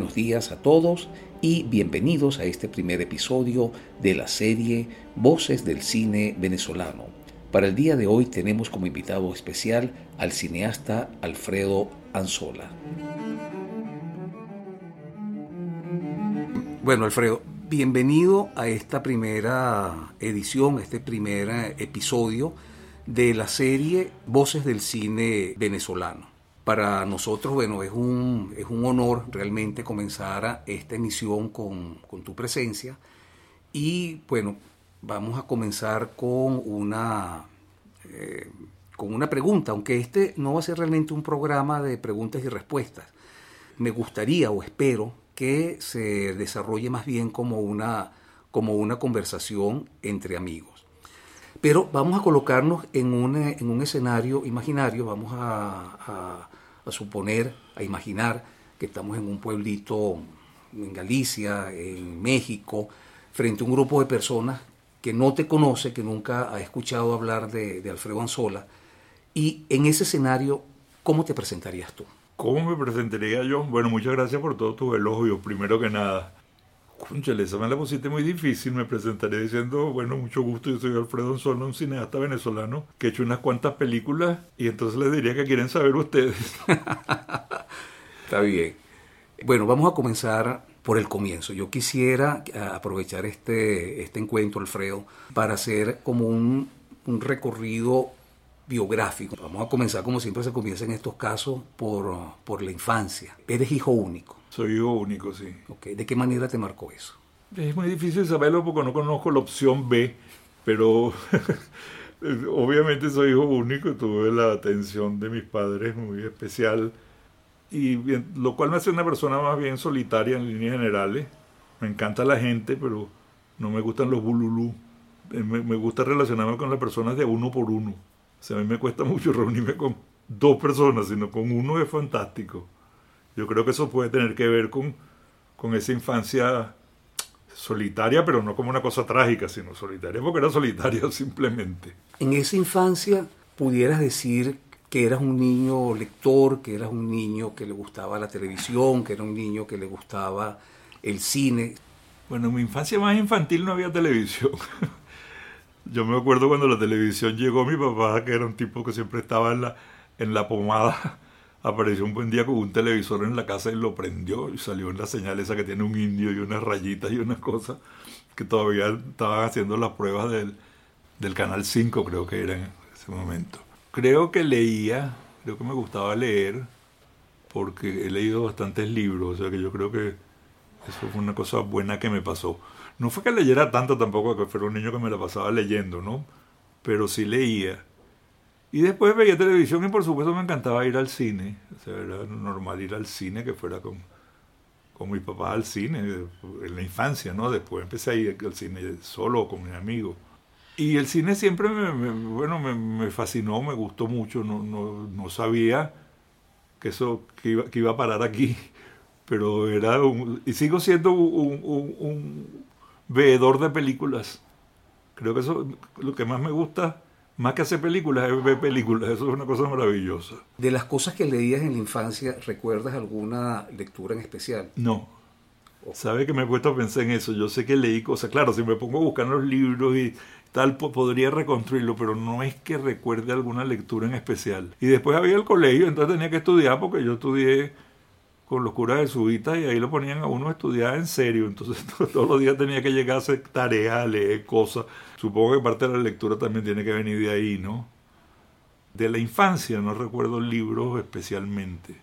buenos días a todos y bienvenidos a este primer episodio de la serie Voces del Cine Venezolano. Para el día de hoy tenemos como invitado especial al cineasta Alfredo Anzola. Bueno, Alfredo, bienvenido a esta primera edición, a este primer episodio de la serie Voces del Cine Venezolano. Para nosotros, bueno, es un, es un honor realmente comenzar esta emisión con, tu presencia. Y bueno, vamos a comenzar con una, eh, con una pregunta, aunque este no va a ser realmente un programa de preguntas y respuestas. Me gustaría o espero que se desarrolle más bien como una, como una conversación entre amigos. Pero vamos a colocarnos en un, en un escenario imaginario, vamos a a suponer, a imaginar que estamos en un pueblito en Galicia, en México, frente a un grupo de personas que no te conoce, que nunca ha escuchado hablar de, Alfredo Anzola. Y en ese escenario, ¿cómo te presentarías tú? ¿Cómo me presentaría yo? Bueno, muchas gracias por todo tu elogio, primero que nada. Cúnchale, esa me la pusiste muy difícil. Me presentaré diciendo, bueno, mucho gusto, yo soy Alfredo Anzola, un cineasta venezolano que he hecho unas cuantas películas y entonces les diría que quieren saber ustedes. Está bien. Bueno, vamos a comenzar por el comienzo. Yo quisiera eh, aprovechar este, este encuentro, Alfredo, para hacer como un, un recorrido biográfico. Vamos a comenzar como siempre se comienza en estos casos por, por la infancia. Eres hijo único. Soy hijo único, sí. Okay. ¿De qué manera te marcó eso? Es muy difícil saberlo porque no conozco la opción B, pero obviamente soy hijo único, tuve la atención de mis padres muy especial, y lo cual me hace una persona más bien solitaria en líneas generales. Me encanta la gente, pero no me gustan los bululú. Eh, me, me gusta relacionarme con las personas de uno por uno. O sea, a mí me cuesta mucho reunirme con dos personas, sino con uno es fantástico. Yo creo que eso puede tener que ver con, con esa infancia solitaria, pero no como una cosa trágica, sino solitaria porque era solitaria simplemente. En esa infancia pudieras decir que eras un niño lector, que eras un niño que le gustaba la televisión, que era un niño que le gustaba el cine. Bueno, en mi infancia más infantil no había televisión. Yo me acuerdo cuando la televisión llegó, mi papá, que era un tipo que siempre estaba en la, en la pomada, apareció un buen día con un televisor en la casa y lo prendió y salió en la señal esa que tiene un indio y unas rayitas y unas cosas que todavía estaban haciendo las pruebas del, del Canal 5 creo que era en ese momento. Creo que leía, creo que me gustaba leer porque he leído bastantes libros, o sea que yo creo que eso fue una cosa buena que me pasó. No fue que leyera tanto tampoco, que fuera un niño que me la pasaba leyendo, ¿no? Pero sí leía y después veía televisión y por supuesto me encantaba ir al cine. O sea, era normal ir al cine, que fuera con, con mi papá al cine, en la infancia, ¿no? Después empecé a ir al cine solo con mis amigos. Y el cine siempre me, bueno, me, fascinó, me gustó mucho. No, no, no sabía que eso que iba, que iba, a parar aquí, pero era un, y sigo siendo un veedor de películas. Creo que eso lo que más me gusta más que hacer películas, es ver películas. Eso es una cosa maravillosa. De las cosas que leías en la infancia, ¿recuerdas alguna lectura en especial? No. ¿Sabe que me he puesto a pensar en eso? Yo sé que leí cosas. Claro, si me pongo a buscar los libros y tal, podría reconstruirlo, pero no es que recuerde alguna lectura en especial. Y después había el colegio, entonces tenía que estudiar porque yo estudié con los curas de subita y ahí lo ponían a uno a estudiar en serio. Entonces todos los días tenía que llegar a hacer tareas, leer cosas. Supongo que parte de la lectura también tiene que venir de ahí, ¿no? De la infancia no recuerdo libros especialmente.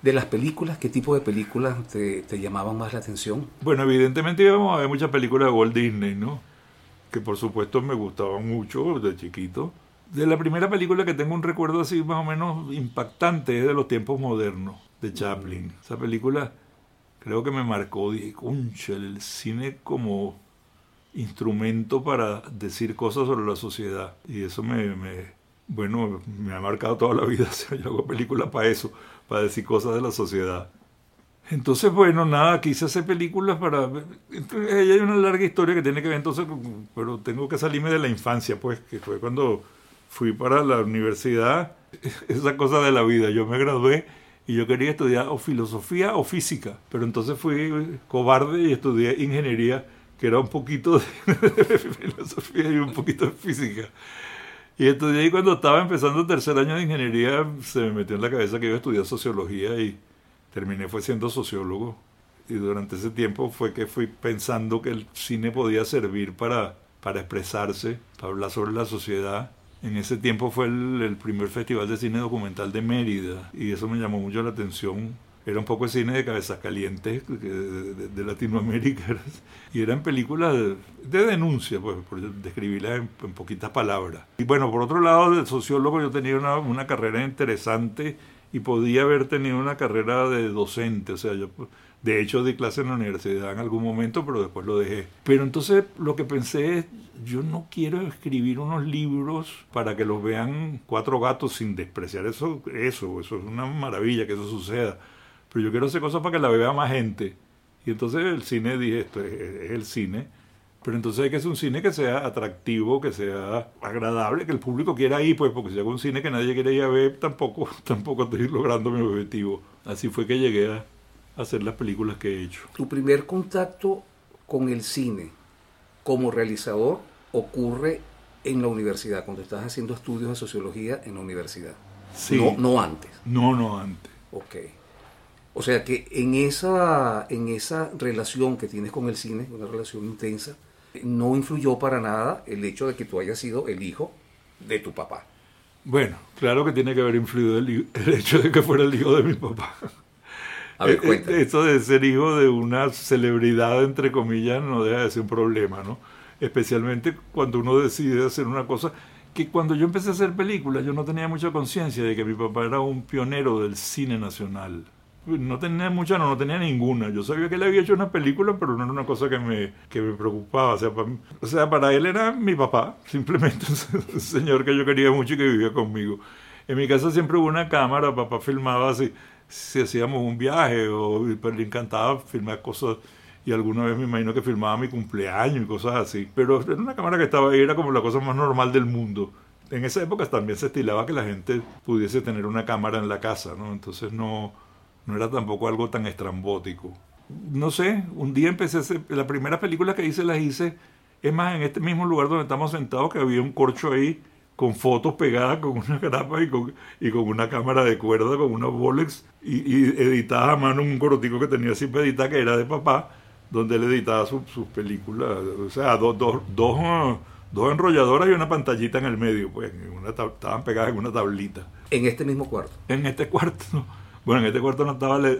¿De las películas? ¿Qué tipo de películas te, te llamaban más la atención? Bueno, evidentemente íbamos a ver muchas películas de Walt Disney, ¿no? Que por supuesto me gustaban mucho de chiquito. De la primera película que tengo un recuerdo así más o menos impactante es de los tiempos modernos de Chaplin. Esa película creo que me marcó, dije, concha, el cine como instrumento para decir cosas sobre la sociedad. Y eso me, bueno, me ha marcado toda la vida. Yo hago películas para eso, para decir cosas de la sociedad. Entonces, bueno, nada, quise hacer películas para... Entonces, hay una larga historia que tiene que ver entonces, pero tengo que salirme de la infancia, pues, que fue cuando fui para la universidad, esa cosa de la vida. Yo me gradué y yo quería estudiar o filosofía o física, pero entonces fui cobarde y estudié ingeniería, que era un poquito de filosofía y un poquito de física. Y estudié y cuando estaba empezando el tercer año de ingeniería se me metió en la cabeza que iba a estudiar sociología y terminé fue siendo sociólogo. Y durante ese tiempo fue que fui pensando que el cine podía servir para, para expresarse, para hablar sobre la sociedad en ese tiempo fue el, primer festival de cine documental de Mérida y eso me llamó mucho la atención. Era un poco de cine de cabezas calientes de, Latinoamérica y eran películas de, denuncia, pues, por describirlas en, poquitas palabras. Y bueno, por otro lado, de sociólogo yo tenía una, una carrera interesante y podía haber tenido una carrera de docente, o sea, yo de hecho, di clase en la universidad en algún momento, pero después lo dejé. Pero entonces lo que pensé es, yo no quiero escribir unos libros para que los vean cuatro gatos sin despreciar eso, eso, eso es una maravilla que eso suceda. Pero yo quiero hacer cosas para que la vea más gente. Y entonces el cine, dije, esto es, el cine. Pero entonces hay que hacer un cine que sea atractivo, que sea agradable, que el público quiera ir, pues porque si hago un cine que nadie quiere ir a ver, tampoco, tampoco estoy logrando mi objetivo. Así fue que llegué a, hacer las películas que he hecho. Tu primer contacto con el cine como realizador ocurre en la universidad, cuando estás haciendo estudios de sociología en la universidad. Sí. No, no antes. No, no antes. Ok. O sea que en esa, en esa relación que tienes con el cine, una relación intensa, no influyó para nada el hecho de que tú hayas sido el hijo de tu papá. Bueno, claro que tiene que haber influido el, el hecho de que fuera el hijo de mi papá. A ver, eh, eh, Eso de ser hijo de una celebridad, entre comillas, no deja de ser un problema, ¿no? Especialmente cuando uno decide hacer una cosa que cuando yo empecé a hacer películas yo no tenía mucha conciencia de que mi papá era un pionero del cine nacional. No tenía mucha, no, no tenía ninguna. Yo sabía que él había hecho una película, pero no era una cosa que me, que me preocupaba. O sea, para, o sea, para él era mi papá, simplemente un señor que yo quería mucho y que vivía conmigo. En mi casa siempre hubo una cámara, papá filmaba así si hacíamos un viaje o pues, le encantaba filmar cosas y alguna vez me imagino que filmaba mi cumpleaños y cosas así. Pero era una cámara que estaba ahí, era como la cosa más normal del mundo. En esa época también se estilaba que la gente pudiese tener una cámara en la casa, ¿no? Entonces no, no era tampoco algo tan estrambótico. No sé, un día empecé a hacer, la primera película que hice las hice, es más, en este mismo lugar donde estamos sentados, que había un corcho ahí con fotos pegadas con una grapa y con, y con una cámara de cuerda, con una Bolex, y, y editada a mano un corotico que tenía siempre editada, que era de papá, donde él editaba sus películas. O sea, dos, dos, dos, dos enrolladoras y una pantallita en el medio, pues una, estaban pegadas en una tablita. ¿En este mismo cuarto? En este cuarto, Bueno, en este cuarto no estaba la,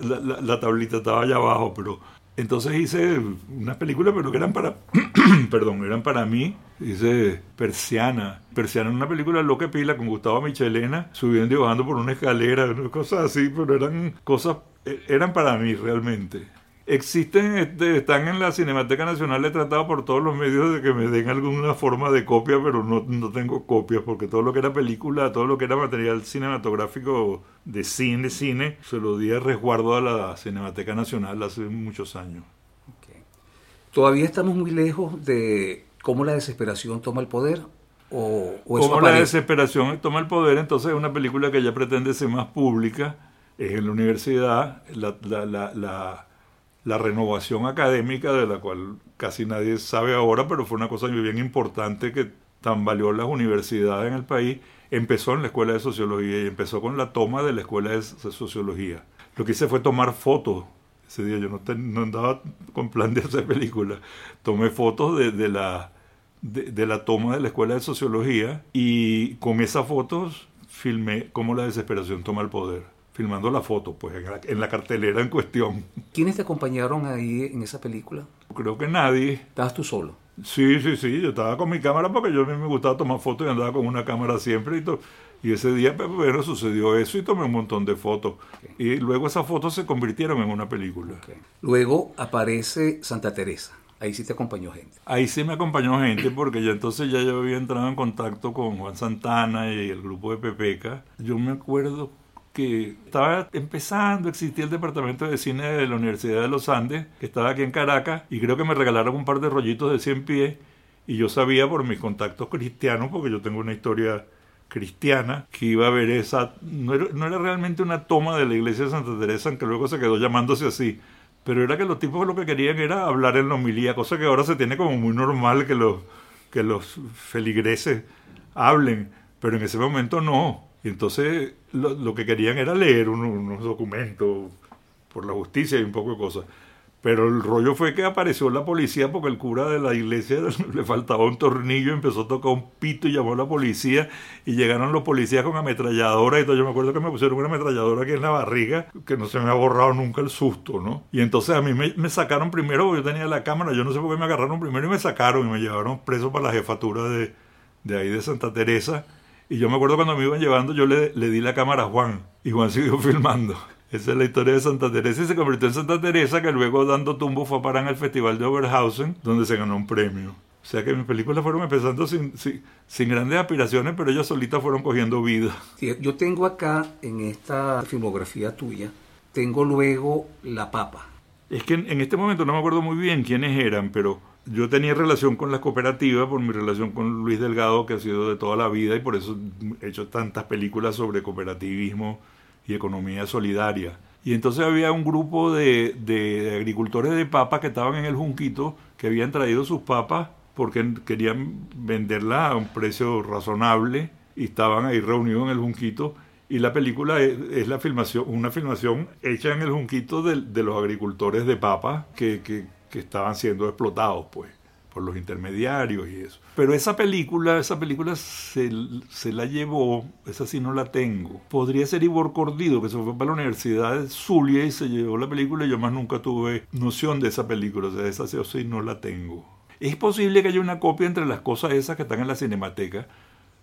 la tablita, estaba allá abajo, pero entonces hice unas películas, pero que eran para, perdón, eran para mí. Hice Persiana. Persiana una película loca pila con Gustavo Michelena, subiendo y bajando por una escalera, cosas así, pero eran cosas, e, eran para mí realmente existen, este, están en la Cinemateca Nacional, he tratado por todos los medios de que me den alguna forma de copia, pero no, no tengo copias, porque todo lo que era película, todo lo que era material cinematográfico de cine, cine, se lo di a resguardo a la Cinemateca Nacional hace muchos años. ¿Todavía estamos muy lejos de cómo la desesperación toma el poder? ¿O, o cómo la desesperación toma el poder? Entonces es una película que ya pretende ser más pública, es en la universidad, la, la, la la renovación académica de la cual casi nadie sabe ahora, pero fue una cosa bien importante que tambaleó las universidades en el país, empezó en la Escuela de Sociología y empezó con la toma de la Escuela de Sociología. Lo que hice fue tomar fotos. Ese día yo no, no andaba con plan de hacer películas. Tomé fotos de, la, de la toma de la Escuela de Sociología y con esas fotos filmé cómo la desesperación toma el poder filmando la foto, pues en la, cartelera en cuestión. ¿Quiénes te acompañaron ahí en esa película? Creo que nadie. ¿Estabas tú solo? Sí, sí, sí, yo estaba con mi cámara porque yo a mí me gustaba tomar fotos y andaba con una cámara siempre y todo. Y ese día, pues, bueno, sucedió eso y tomé un montón de fotos. Y luego esas fotos se convirtieron en una película. Luego aparece Santa Teresa. Ahí sí te acompañó gente. Ahí sí me acompañó gente porque ya entonces ya yo había entrado en contacto con Juan Santana y el grupo de Pepeca. Yo me acuerdo que estaba empezando, existía el departamento de cine de la Universidad de los Andes, que estaba aquí en Caracas, y creo que me regalaron un par de rollitos de 100 pies, y yo sabía por mis contactos cristianos, porque yo tengo una historia cristiana que iba a ver esa, no era, no era realmente una toma de la iglesia de Santa Teresa, aunque luego se quedó llamándose así, pero era que los tipos lo que querían era hablar en la homilía, cosa que ahora se tiene como muy normal que los, que los feligreses hablen, pero en ese momento no. Y entonces lo, que querían era leer unos documentos por la justicia y un poco de cosas. Pero el rollo fue que apareció la policía porque el cura de la iglesia le faltaba un tornillo, empezó a tocar un pito y llamó a la policía y llegaron los policías con ametralladora y todo. Yo me acuerdo que me pusieron una ametralladora aquí en la barriga que no se me ha borrado nunca el susto, ¿no? Y entonces a mí me, sacaron primero, yo tenía la cámara, yo no sé por qué me agarraron primero y me sacaron y me llevaron preso para la jefatura de, de ahí de Santa Teresa. Y yo me acuerdo cuando me iban llevando, yo le, le di la cámara a Juan y Juan siguió filmando. Esa es la historia de Santa Teresa y se convirtió en Santa Teresa que luego dando tumbo fue a parar el Festival de Oberhausen donde se ganó un premio. O sea que mis películas fueron empezando sin, sin, grandes aspiraciones, pero ellas solitas fueron cogiendo vida. yo tengo acá en esta filmografía tuya, tengo luego La Papa. Es que en, en este momento no me acuerdo muy bien quiénes eran, pero yo tenía relación con las cooperativas por mi relación con Luis Delgado, que ha sido de toda la vida, y por eso he hecho tantas películas sobre cooperativismo y economía solidaria. Y entonces había un grupo de, de, agricultores de papas que estaban en el Junquito, que habían traído sus papas porque querían venderlas a un precio razonable y estaban ahí reunidos en el Junquito. Y la película es, la filmación, una filmación hecha en el Junquito de, de los agricultores de papas que, que, que estaban siendo explotados, pues por los intermediarios y eso. Pero esa película, esa película se, se, la llevó, esa sí no la tengo. Podría ser Ivor Cordido, que se fue para la Universidad de Zulia y se llevó la película y yo más nunca tuve noción de esa película, o sea, esa sí no la tengo. Es posible que haya una copia entre las cosas esas que están en la cinemateca,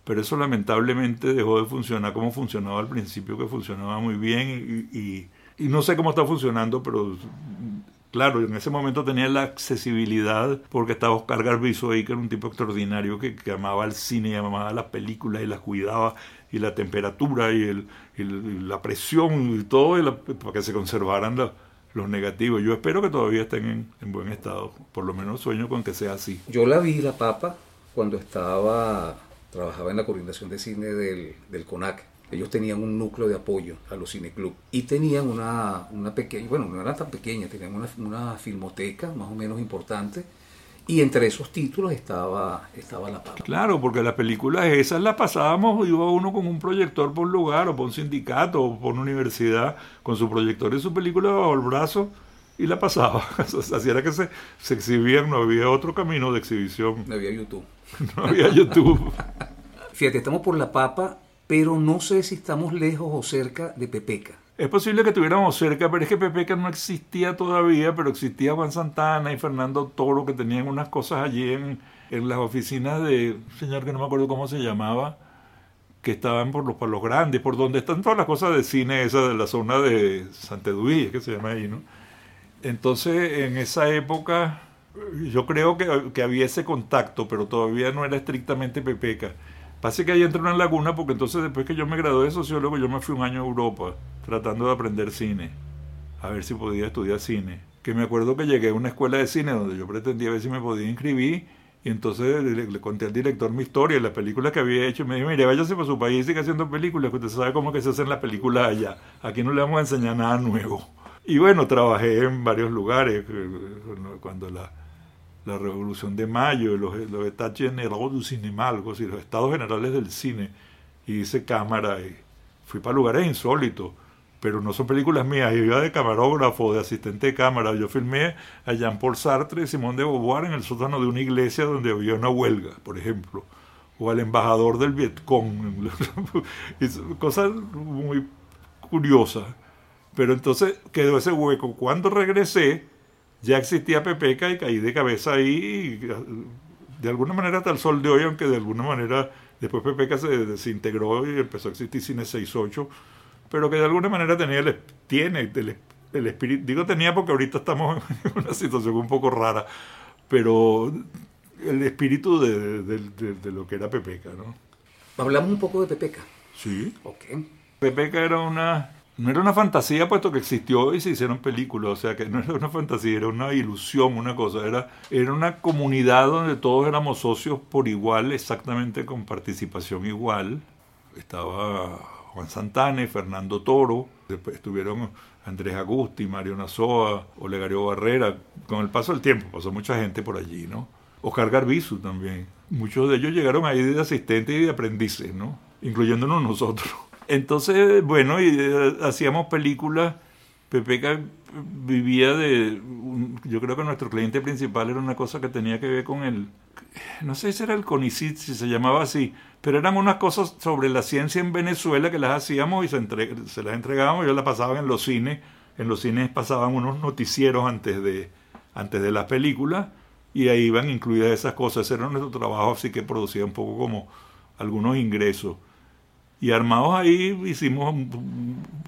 pero eso lamentablemente dejó de funcionar como funcionaba al principio, que funcionaba muy bien y, y, y no sé cómo está funcionando, pero Claro, en ese momento tenía la accesibilidad porque estaba Oscar Garbizo ahí, que era un tipo extraordinario que, amaba el cine amaba las películas y las cuidaba, y la temperatura y, la presión y todo, para que se conservaran los negativos. Yo espero que todavía estén en, buen estado, por lo menos sueño con que sea así. Yo la vi, la papa, cuando estaba, trabajaba en la coordinación de cine del, del CONAC ellos tenían un núcleo de apoyo a los cineclub y tenían una, una pequeña, bueno, no era tan pequeña, tenían una, una, filmoteca más o menos importante y entre esos títulos estaba, estaba La Papa. Claro, porque las películas esas las pasábamos, iba uno con un proyector por un lugar o por un sindicato o por una universidad con su proyector y su película bajo el brazo y la pasaba. Así era que se, se exhibían, no había otro camino de exhibición. No había YouTube. No había YouTube. Fíjate, estamos por La Papa pero no sé si estamos lejos o cerca de Pepeca. Es posible que estuviéramos cerca, pero es que Pepeca no existía todavía, pero existía Juan Santana y Fernando Toro, que tenían unas cosas allí en, en las oficinas de un señor que no me acuerdo cómo se llamaba, que estaban por los palos grandes, por donde están todas las cosas de cine esa de la zona de Santedudí, que se llama ahí, ¿no? Entonces, en esa época, yo creo que, que había ese contacto, pero todavía no era estrictamente Pepeca. Pase que ahí entré en una laguna porque entonces después que yo me gradué de sociólogo yo me fui un año a Europa tratando de aprender cine, a ver si podía estudiar cine. Que me acuerdo que llegué a una escuela de cine donde yo pretendía ver si me podía inscribir y entonces le, conté al director mi historia, las películas que había hecho y me dijo, mire, váyase para su país y siga haciendo películas, que usted sabe cómo que se hacen las películas allá. Aquí no le vamos a enseñar nada nuevo. Y bueno, trabajé en varios lugares, eh, cuando la la Revolución de Mayo, los, los Etats Generaux du Cinéma, algo así, los Estados Generales del Cine, y hice cámara, y fui para lugares insólitos, pero no son películas mías, yo iba de camarógrafo, de asistente de cámara, yo filmé a Jean-Paul Sartre y Simón de Beauvoir en el sótano de una iglesia donde había una huelga, por ejemplo, o al embajador del Vietcong, cosas muy curiosas. Pero entonces quedó ese hueco. Cuando regresé, ya existía Pepeca y caí de cabeza ahí, de alguna manera hasta el sol de hoy, aunque de alguna manera después Pepeca se desintegró y empezó a existir Cine 68, pero que de alguna manera tenía el, tiene el, espíritu, digo tenía porque ahorita estamos en una situación un poco rara, pero el espíritu de, de lo que era Pepeca, ¿no? Hablamos un poco de Pepeca. Sí. Ok. Pepeca era una no era una fantasía puesto que existió y se hicieron películas, o sea que no era una fantasía, era una ilusión, una cosa, era, era una comunidad donde todos éramos socios por igual, exactamente con participación igual, estaba Juan Santana, Fernando Toro, después estuvieron Andrés Agusti, Mario Nazoa, Olegario Barrera. Con el paso del tiempo pasó mucha gente por allí, ¿no? Oscar Garbizu también. Muchos de ellos llegaron ahí de asistentes y de aprendices, ¿no? Incluyéndonos nosotros. Entonces, bueno, y eh, hacíamos películas. Pepeca vivía de. Yo creo que nuestro cliente principal era una cosa que tenía que ver con el. No sé si era el CONICIT, si se llamaba así, pero eran unas cosas sobre la ciencia en Venezuela que las hacíamos y se, se las entregábamos. Yo las pasaba en los cines. En los cines pasaban unos noticieros antes de, antes de las películas y ahí iban incluidas esas cosas. Ese era nuestro trabajo, así que producía un poco como algunos ingresos. Y armados ahí hicimos,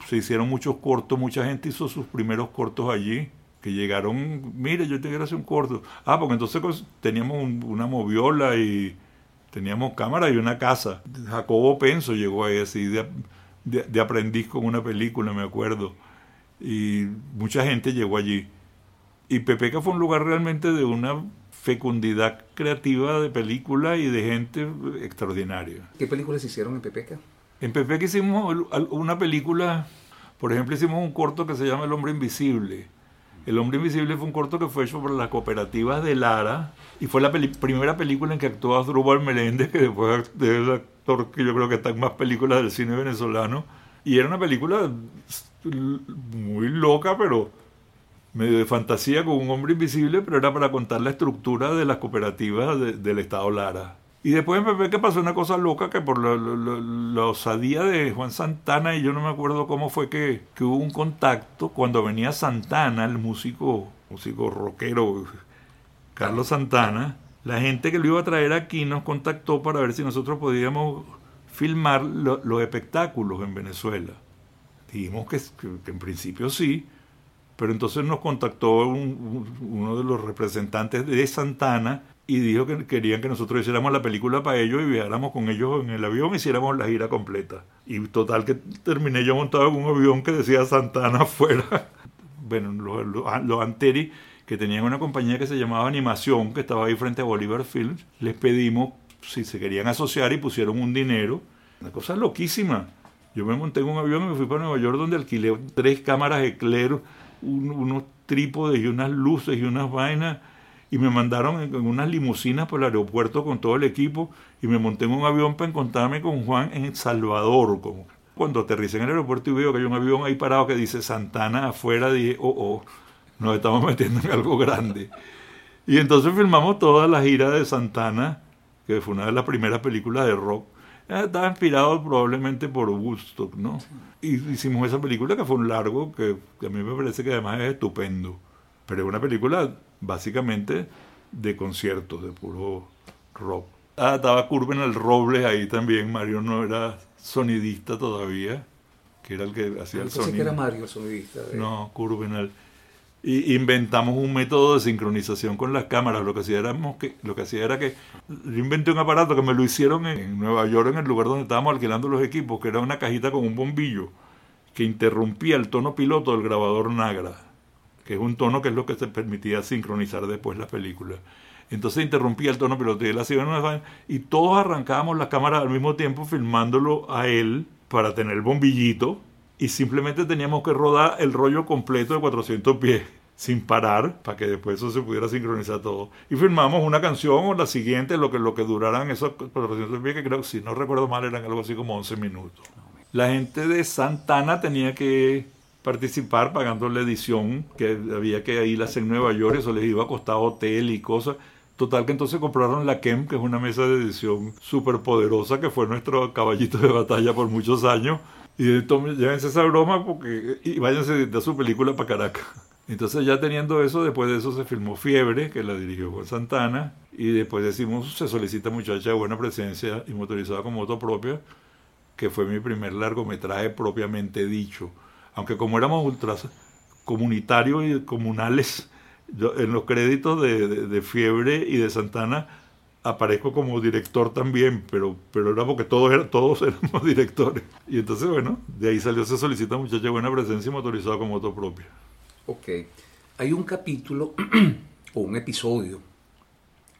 se hicieron muchos cortos, mucha gente hizo sus primeros cortos allí, que llegaron, mire, yo te quiero hacer un corto. Ah, porque entonces teníamos una moviola y teníamos cámara y una casa. Jacobo Penso llegó ahí así de, de aprendiz con una película, me acuerdo. Y mucha gente llegó allí. Y Pepeca fue un lugar realmente de una fecundidad creativa de película y de gente extraordinaria. ¿Qué películas hicieron en Pepeca? En Pepeca hicimos una película, por ejemplo, hicimos un corto que se llama El Hombre Invisible. El Hombre Invisible fue un corto que fue hecho por las cooperativas de Lara y fue la primera película en que actuó Asdrúbal Meléndez, que después es el actor que yo creo que está en más películas del cine venezolano. Y era una película muy loca, pero medio de fantasía con un hombre invisible, pero era para contar la estructura de las cooperativas del Estado Lara. Y después en Pepe que pasó una cosa loca que por la, osadía de Juan Santana, y yo no me acuerdo cómo fue que, hubo un contacto cuando venía Santana, el músico, músico rockero Carlos Santana, la gente que lo iba a traer aquí nos contactó para ver si nosotros podíamos filmar los espectáculos en Venezuela. Dijimos que en principio sí, pero entonces nos contactó uno de los representantes de Santana y dijo que querían que nosotros hiciéramos la película para ellos y viajáramos con ellos en el avión y hiciéramos la gira completa. Y total que terminé yo montado en un avión que decía Santana afuera. Bueno, los, los, Anteri, que tenían una compañía que se llamaba Animación, que estaba ahí frente a Bolívar Films, les pedimos si se querían asociar y pusieron un dinero. Una cosa loquísima. Yo me monté en un avión y me fui para Nueva York donde alquilé tres cámaras Eclair unos trípodes y unas luces y unas vainas y me mandaron en, unas limusinas por el aeropuerto con todo el equipo y me monté en un avión para encontrarme con Juan en El Salvador. Como. Cuando aterricé en el aeropuerto y veo que hay un avión ahí parado que dice Santana afuera, dije, oh, oh, nos estamos metiendo en algo grande. Y entonces filmamos toda la gira de Santana, que fue una de las primeras películas de rock eh, estaba inspirado probablemente por Woodstock, ¿no? Y hicimos esa película que fue un largo, que, a mí me parece que además es estupendo. Pero es una película básicamente de conciertos, de puro rock. Ah, estaba Curven el Roble ahí también. Mario no era sonidista todavía, que era el que hacía el sonido. que era Mario sonidista. No, Curven y inventamos un método de sincronización con las cámaras. Lo que hacía, éramos que, lo que hacía era que yo inventé un aparato que me lo hicieron en, Nueva York, en el lugar donde estábamos alquilando los equipos, que era una cajita con un bombillo que interrumpía el tono piloto del grabador Nagra, que es un tono que es lo que se permitía sincronizar después las películas. Entonces interrumpía el tono él hacía una y todos arrancábamos las cámaras al mismo tiempo filmándolo a él para tener el bombillito y simplemente teníamos que rodar el rollo completo de 400 pies sin parar para que después eso se pudiera sincronizar todo. Y filmamos una canción o la siguiente, lo que, lo que duraran esos 400 pies, que creo si no recuerdo mal eran algo así como 11 minutos. La gente de Santana tenía que participar pagando la edición, que había que ir a hacer en Nueva York, eso les iba a costar hotel y cosas. Total que entonces compraron la KEM, que es una mesa de edición súper poderosa, que fue nuestro caballito de batalla por muchos años y llévense esa broma porque, y váyanse a editar su película para Caracas. Entonces ya teniendo eso, después de eso se filmó Fiebre, que la dirigió Juan Santana, y después decimos, se solicita muchacha de buena presencia y motorizada con moto propia, que fue mi primer largometraje propiamente dicho. Aunque como éramos ultras comunitarios y comunales, en los créditos de Fiebre y de Santana aparezco como director también, pero, pero era porque todos, todos éramos directores. Y entonces, bueno, de ahí salió Se solicita muchacha buena presencia y motorizada con moto propia. Ok. Hay un capítulo o un episodio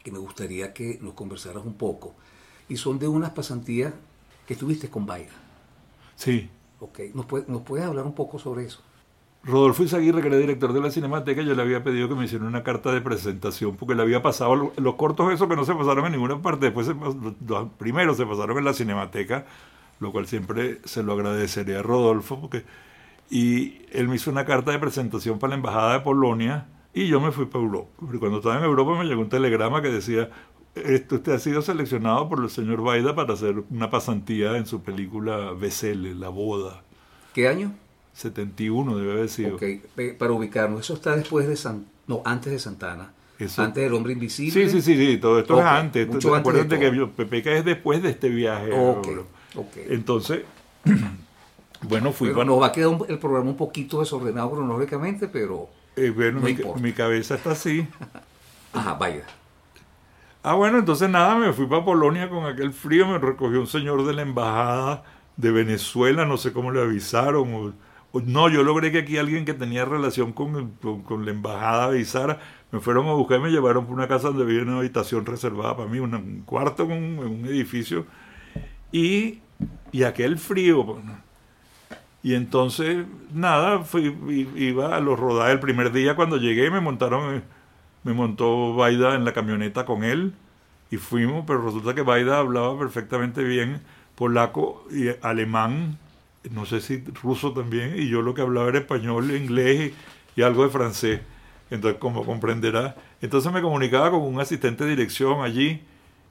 que me gustaría que nos conversaras un poco. Y son de unas pasantías que estuviste con Baida. Sí. Ok, ¿Nos, puede- ¿nos puedes hablar un poco sobre eso? Rodolfo Izaguirre, que era director de la Cinemateca, yo le había pedido que me hiciera una carta de presentación porque le había pasado lo- los cortos esos que no se pasaron en ninguna parte, después se los, se pasaron en la Cinemateca, lo cual siempre se lo agradeceré a Rodolfo porque y él me hizo una carta de presentación para la embajada de Polonia y yo me fui para Europa. Cuando estaba en Europa me llegó un telegrama que decía esto usted ha sido seleccionado por el señor Baida para hacer una pasantía en su película Vesele, La Boda. ¿Qué año? 71 debe haber sido. Ok, para ubicarnos, eso está después de San... No, antes de Santana. Eso- Antes del Hombre Invisible. Sí, sí, sí, sí, todo esto es antes. mucho antes de Acuérdate que todo. yo- Pepeca es después de este viaje. Ok, bro. ok. Entonces, bueno, fui Pero para... nos va a quedar un- el programa un poquito desordenado cronológicamente, pero... eh, bueno, no mi, importa. mi cabeza está así. Ajá, vaya. Ah, bueno, entonces nada, me fui para Polonia con aquel frío, me recogió un señor de la embajada de Venezuela, no sé cómo le avisaron. o- o- no, yo logré que aquí alguien que tenía relación con, con, la embajada avisara. Me fueron a buscar y me llevaron por una casa donde había una habitación reservada para mí, un cuarto en un, edificio. Y, y aquel frío. Y entonces, nada, fui, iba a los rodajes el primer día cuando llegué, me montaron, eh, me montó Baida en la camioneta con él y fuimos, pero resulta que Baida hablaba perfectamente bien polaco y alemán, no sé si ruso también, y yo lo que hablaba era español, inglés y, algo de francés. Entonces, como comprenderá, entonces me comunicaba con un asistente de dirección allí,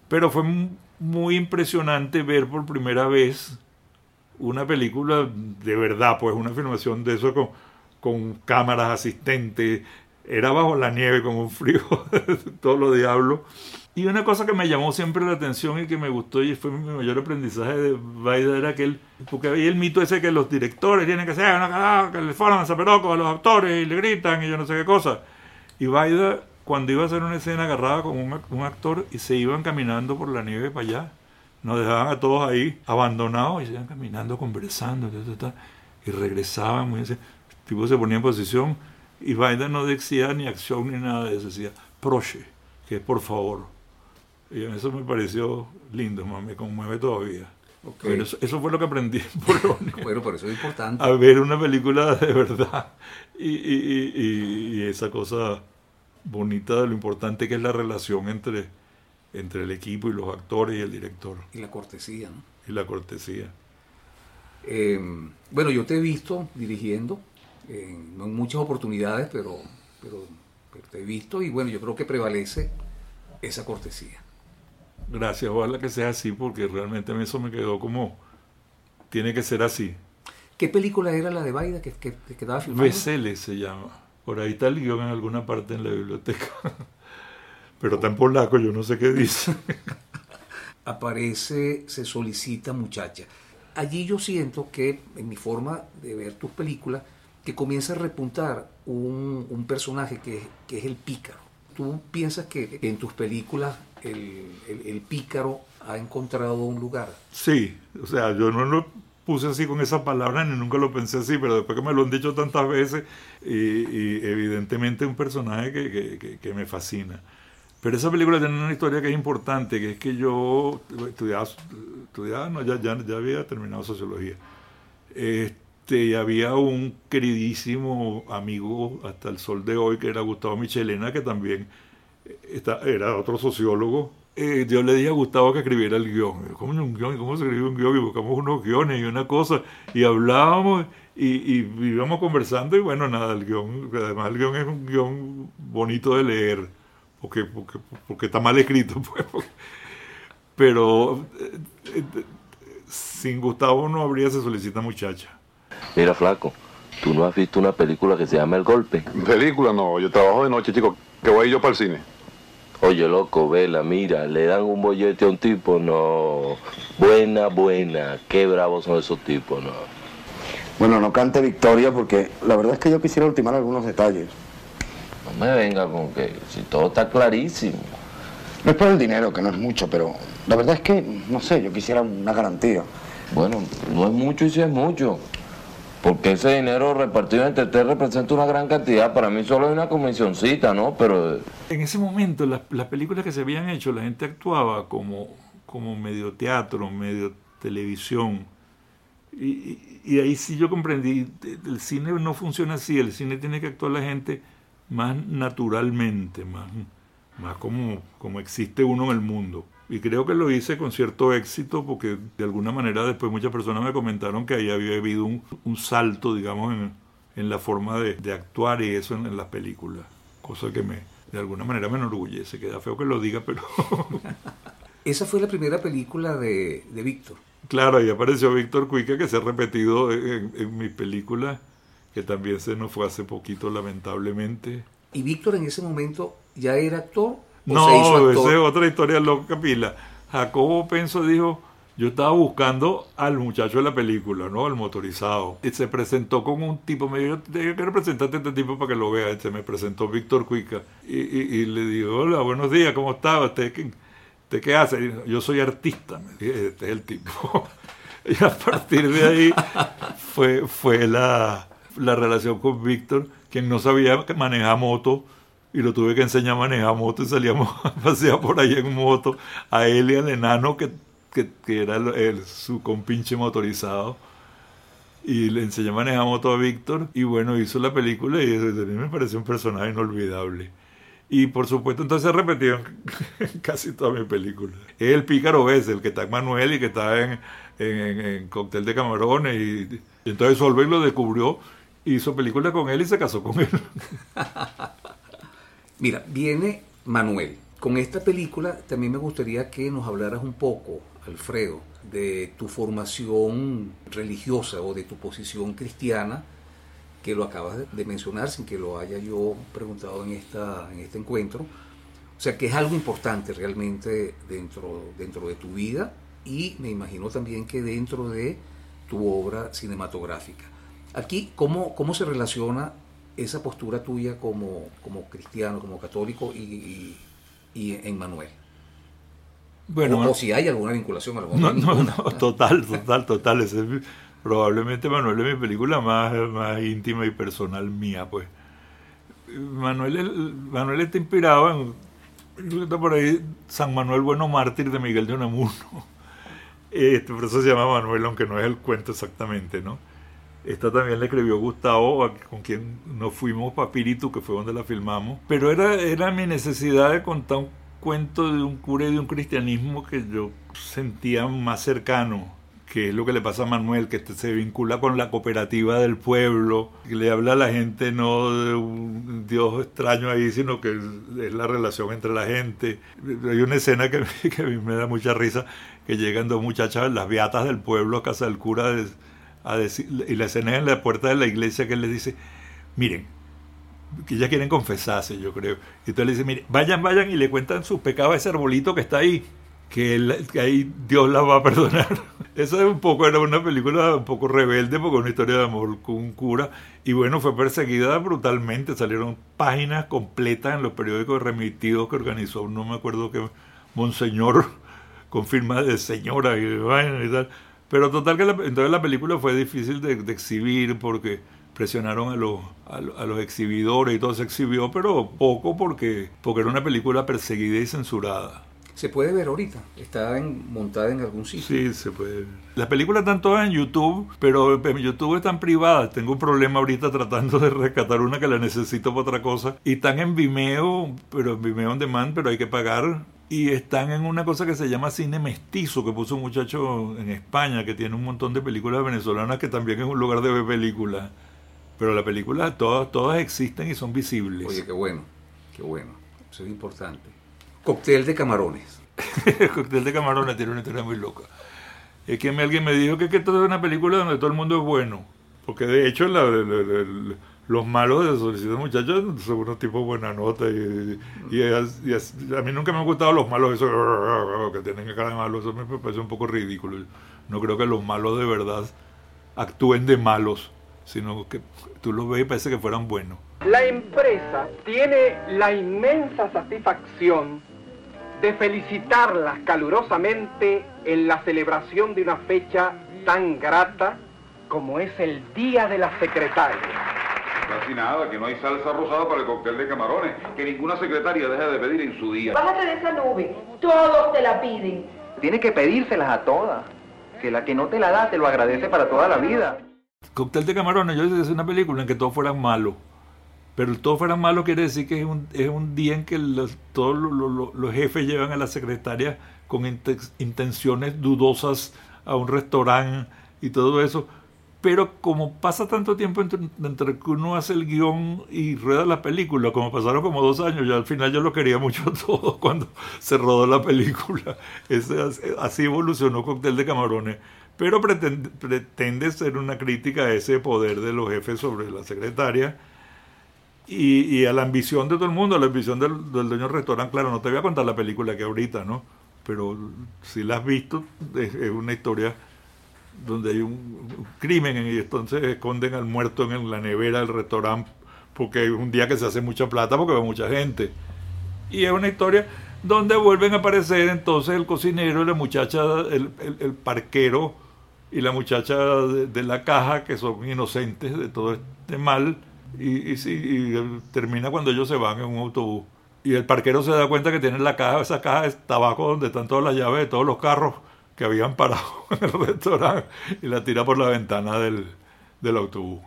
pero fue mu- muy impresionante ver por primera vez una película de verdad, pues una filmación de eso con cámaras asistentes, era bajo la nieve con un frío, todo lo diablo. Y una cosa que me llamó siempre la atención y que me gustó y fue mi mayor aprendizaje de Baida era que él, porque había el mito ese que los directores tienen que ser, una cagada, que le forman zaperoco a los actores y le gritan y yo no sé qué cosa. Y Baida, cuando iba a hacer una escena, agarraba con un, un actor y se iban caminando por la nieve para allá. Nos dejaban a todos ahí abandonados y se iban caminando, conversando, y regresaban. El tipo se ponía en posición y Baida no decía ni acción ni nada de eso, decía proche, que es por favor. Y eso me pareció lindo, me conmueve todavía. Ok. Pero eso, eso fue lo que aprendí en Polonia Bueno, por eso es importante. a ver una película de verdad y- y- y esa cosa bonita de lo importante que es la relación entre, entre el equipo y los actores y el director Y la cortesía, ¿no? y la cortesía. Eh, bueno, yo te he visto dirigiendo, no en muchas oportunidades, pero, pero, pero te he visto y bueno, yo creo que prevalece esa cortesía. Gracias, ojalá que sea así porque realmente a mí eso me quedó como, tiene que ser así. ¿Qué película era la de Baida que, que, que estaba filmando? Vesele se llama. Por ahí está el guion en alguna parte en la biblioteca. Pero está en polaco, yo no sé qué dice. Aparece, se solicita muchacha. Allí yo siento que, en mi forma de ver tus películas, que comienza a repuntar un, un personaje que, que es el pícaro. ¿Tú piensas que en tus películas el, el- pícaro ha encontrado un lugar? Sí, o sea, yo no lo puse así con esa palabra ni nunca lo pensé así, pero después que me lo han dicho tantas veces, y, evidentemente un personaje que, que- que- que me fascina. Pero esa película tiene una historia que es importante, que es que yo estudiaba, estudiaba no, ya, ya, ya había terminado sociología. Este, y había un queridísimo amigo hasta el sol de hoy, que era Gustavo Michelena, que también está- era otro sociólogo. Eh, yo le dije a Gustavo que escribiera el guion. ¿Cómo un guion? ¿Cómo se escribe un guion? Y buscamos unos guiones y una cosa. Y hablábamos y, y íbamos conversando. Y bueno, nada, el guion, además el guion es un guion bonito de leer. Porque, porque, porque está mal escrito. Pues, pero eh, eh, sin Gustavo no habría Se solicita muchacha. Mira, flaco, tú no has visto una película que se llama El Golpe. Película no, yo trabajo de noche, chico, que voy yo para el cine. Oye, loco, vela, mira, le dan un bollete a un tipo, no. Buena, buena, qué bravos son esos tipos, no. Bueno, no cante victoria porque la verdad es que yo quisiera ultimar algunos detalles. No me venga con que si todo está clarísimo. No es por el dinero, que no es mucho, pero la verdad es que, no sé, yo quisiera una garantía. Bueno, no es mucho y si es mucho. Porque ese dinero repartido entre ustedes representa una gran cantidad. Para mí solo hay una comisioncita, ¿no? Pero En ese momento, las, las películas que se habían hecho, la gente actuaba como, como medio teatro, medio televisión. Y, y, ahí sí yo comprendí, el cine no funciona así, el cine tiene que actuar la gente más naturalmente, más, más como, como existe uno en el mundo. Y creo que lo hice con cierto éxito porque de alguna manera después muchas personas me comentaron que ahí había habido un, un salto, digamos, en, en la forma de, de, actuar y eso en, en las películas. Cosa que me, de alguna manera me enorgullece. Queda feo que lo diga, pero... Esa fue la primera película de, de Víctor. Claro, ahí apareció Víctor Cuica, que se ha repetido en, en mi película, que también se nos fue hace poquito, lamentablemente. ¿Y Víctor en ese momento ya era actor? No, esa es otra historia loca, pila. Jacobo Penso dijo, yo estaba buscando al muchacho de la película, ¿no? El motorizado. Y se presentó con un tipo, me dijo, yo quiero presentarte a este tipo para que lo vea. Se me presentó Víctor Cuica. Y, y, y, le digo, hola, buenos días, ¿cómo está? ¿Usted qué, usted qué hace? Dijo, yo soy artista. Me dije, este es el tipo. y a partir de ahí fue, fue la, la relación con Víctor, quien no sabía manejar moto y lo tuve que enseñar a manejar moto y salíamos a pasear por ahí en moto a él y al enano que, que, era el, su compinche motorizado. Y le enseñé a manejar moto a Víctor y bueno hizo la película y a mí me pareció un personaje inolvidable. Y por supuesto entonces en casi toda mi película. Es el pícaro ese el que está en Manuel y que está en, en, en Cóctel de Camarones y, y entonces Solveig lo descubrió hizo película con él y se casó con él Mira, viene Manuel. Con esta película también me gustaría que nos hablaras un poco, Alfredo, de tu formación religiosa o de tu posición cristiana, que lo acabas de mencionar sin que lo haya yo preguntado en, esta, en este encuentro. O sea, que es algo importante realmente dentro, dentro de tu vida y me imagino también que dentro de tu obra cinematográfica. Aquí, ¿cómo, cómo se relaciona esa postura tuya como, como cristiano, como católico y, y, y en Manuel? Bueno, o, o, si hay alguna vinculación. Alguna no, no, no, total, total, total. Ese es probablemente Manuel es mi película más, más íntima y personal mía, pues. Manuel, Manuel está inspirado en, está por ahí, San Manuel Bueno Mártir de Miguel de Unamuno. Este, por eso se llama Manuel, aunque no es el cuento exactamente, ¿no? Esta también la escribió Gustavo, con quien nos fuimos para Piritu, que fue donde la filmamos. Pero era, era mi necesidad de contar un cuento de un cura y de un cristianismo que yo sentía más cercano, que es lo que le pasa a Manuel, que se vincula con la cooperativa del pueblo, le habla a la gente no de un Dios extraño ahí, sino que es la relación entre la gente. Hay una escena que, que a mí me da mucha risa, que llegan dos muchachas, las beatas del pueblo, a casa del cura, y la escena en la puerta de la iglesia que él les dice, miren, que ya quieren confesarse, yo creo. Y entonces le dice, miren, vayan, vayan y le cuentan sus pecados a ese arbolito que está ahí, que, ahí Dios la va a perdonar. Esa es un poco, era una película un poco rebelde, porque una historia de amor con un cura, y bueno, fue perseguida brutalmente, salieron páginas completas en los periódicos remitidos que organizó, no me acuerdo qué, Monseñor, con firma de señora y tal pero total que la, entonces la película fue difícil de, de exhibir porque presionaron a los, a, a, los exhibidores y todo se exhibió, pero poco porque, porque era una película perseguida y censurada. ¿Se puede ver ahorita? ¿Está en, montada en algún sitio? Sí, se puede ver. Las películas están todas en YouTube, pero en YouTube están privadas. Tengo un problema ahorita tratando de rescatar una que la necesito para otra cosa. Y están en Vimeo, pero en Vimeo on demand, pero hay que pagar y están en una cosa que se llama cine mestizo, que puso un muchacho en España que tiene un montón de películas venezolanas que también es un lugar de ver películas. Pero las películas todas, todas existen y son visibles. Oye, qué bueno, qué bueno. Eso es importante. Cóctel de camarones. Cóctel de camarones tiene una historia muy loca. Es que alguien me dijo que, que esto es una película donde todo el mundo es bueno. Porque de hecho la, la, la, los malos de Solicito Muchachos son unos tipos buena nota y, a mí nunca me han gustado los malos esos que tienen cara de malos, eso me parece un poco ridículo. No creo que los malos de verdad actúen de malos, sino que tú los ves y parece que fueran buenos. La empresa tiene la inmensa satisfacción de felicitarlas calurosamente en la celebración de una fecha tan grata como es el Día de la Secretaria. Casi nada, que no hay salsa rosada para el cóctel de camarones, que ninguna secretaria deja de pedir en su día. Bájate de esa nube, todos te la piden. Tiene que pedírselas a todas. agradece. La que no te la da, te lo agradece para toda la vida. Cóctel de camarones, yo hice es una película en que todos fueran malos. Pero el todos fueran malos quiere decir que es un, es un día en que los, todos los, los- los jefes llevan a la secretaria con inten- intenciones dudosas a un restaurante y todo eso. Pero como pasa tanto tiempo entre, que uno hace el guion y rueda la película, como pasaron como dos años, yo al final yo lo quería mucho todo cuando se rodó la película. Así evolucionó Cóctel de Camarones. Pero pretende, pretende ser una crítica a ese poder de los jefes sobre la secretaria y, a la ambición de todo el mundo, a la ambición del, del dueño del restaurante. Claro, no te voy a contar la película que ahorita, ¿no? Pero si la has visto, es una historia donde hay un, crimen y entonces esconden al muerto en la nevera del restaurante porque es un día que se hace mucha plata porque va mucha gente. Y es una historia donde vuelven a aparecer entonces el cocinero y la muchacha, el, el- parquero y la muchacha de, la caja que son inocentes de todo este mal. Y, y, termina cuando ellos se van en un autobús. Y el parquero se da cuenta que tiene la caja, esa caja es tabaco donde están todas las llaves de todos los carros que habían parado en el restaurante y la tira por la ventana del, del autobús.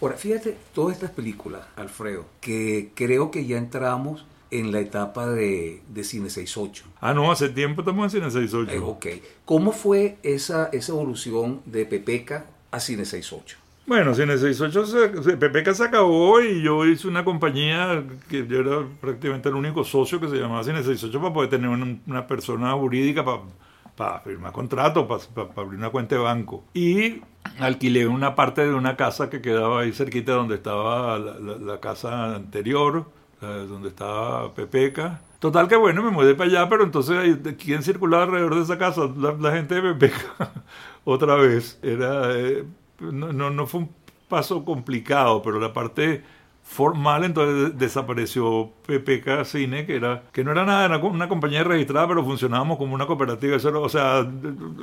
Ahora, fíjate, todas estas películas, Alfredo, que creo que ya entramos en la etapa de, de Cine 68. Ah, no, hace tiempo estamos en Cine 68. Eh, ok. ¿Cómo fue esa, esa evolución de Pepeca a Cine 68? Bueno, Cine 68, se, Pepeca se acabó y yo hice una compañía que yo era prácticamente el único socio que se llamaba Cine 68 para poder tener una, una persona jurídica para, para firmar contrato, para, para- para abrir una cuenta de banco. Y alquilé una parte de una casa que quedaba ahí cerquita donde estaba la, casa anterior, donde estaba Pepeca. Total que bueno, me mudé para allá, pero entonces ¿quién circulaba alrededor de esa casa? La, gente de Pepeca. Otra vez. Era, eh, no, no fue un paso complicado, pero la parte formal entonces desapareció PPK Cine, que era que no era nada, era una compañía registrada, pero funcionábamos como una cooperativa. Eso era- o sea,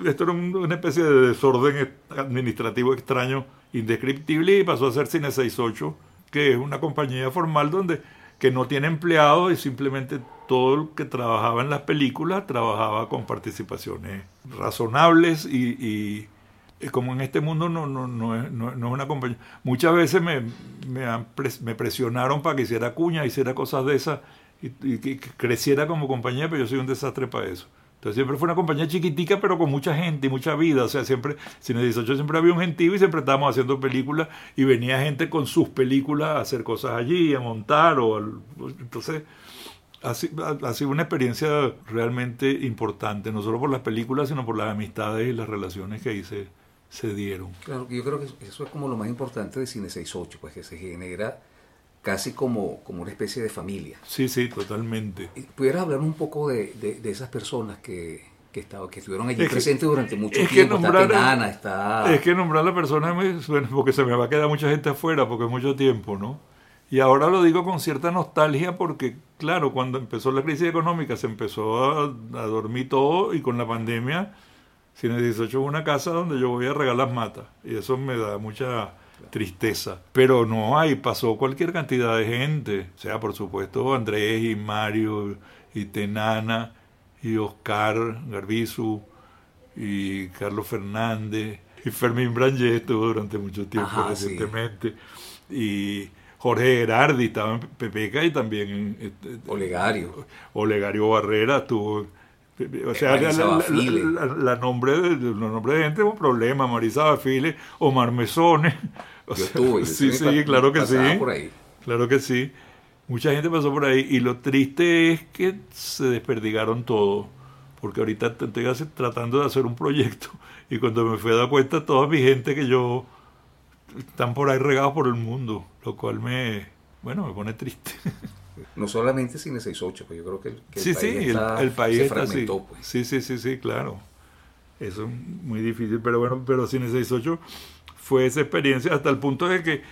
esto era un- una especie de desorden administrativo extraño, indescriptible, y pasó a ser Cine 68, que es una compañía formal donde que no tiene empleados y simplemente todo el que trabajaba en las películas trabajaba con participaciones razonables y- y como en este mundo no, no, no, es, no, no es una compañía. Muchas veces me, me, han me presionaron para que hiciera cuña, hiciera cosas de esas y, que creciera como compañía, pero yo soy un desastre para eso. Entonces siempre fue una compañía chiquitica, pero con mucha gente y mucha vida. O sea, siempre, Cine 18 siempre había un gentío y siempre estábamos haciendo películas y venía gente con sus películas a hacer cosas allí, a montar o... al- entonces, ha, si- ha- ha sido una experiencia realmente importante, no solo por las películas, sino por las amistades y las relaciones que ahí se, dieron. Claro, yo creo que eso es como lo más importante de Cine 68, pues que se genera casi como, como una especie de familia. Sí, sí, totalmente. Y ¿Pudieras hablar un poco de, de- de esas personas que, que, estaba- que estuvieron allí Es que- presentes durante mucho es que tiempo? nombrar- está Tenana, está... Es que nombrar a la persona, me suena- porque se me va a quedar mucha gente afuera, porque es mucho tiempo, ¿no? Y ahora lo digo con cierta nostalgia porque, claro, cuando empezó la crisis económica se empezó a, a dormir todo y con la pandemia, Cine 18 es una casa donde yo voy a regalar matas y eso me da mucha tristeza. Pero no, ahí pasó cualquier cantidad de gente, o sea, por supuesto Andrés y Mario y Tenana y Oscar Garbizu y Carlos Fernández y Fermín Brangé estuvo durante mucho tiempo Ajá, sí. recientemente y Jorge Gerardi estaba en Pepeca y también en, este, Olegario. Olegario Barrera estuvo o sea, la, la- la- Bafile. la- nombre de, los nombres de gente es un problema. Marisa Bafile, Omar Mesones. O Yo sea, yo sí, sí, claro que sí. por ahí. Claro que sí. Mucha gente pasó por ahí y lo triste es que se desperdigaron todo. Porque ahorita te- estoy tratando de hacer un proyecto y cuando me fui a dar cuenta toda mi gente que yo están por ahí regados por el mundo, lo cual me, bueno, me pone triste. No solamente Cine 68, pues yo creo que el, que el sí, país, sí, el, está- el país se está así. fragmentó, pues. Sí, sí, sí, sí, claro. Eso es muy difícil, pero bueno, pero Cine 68 fue esa experiencia hasta el punto de que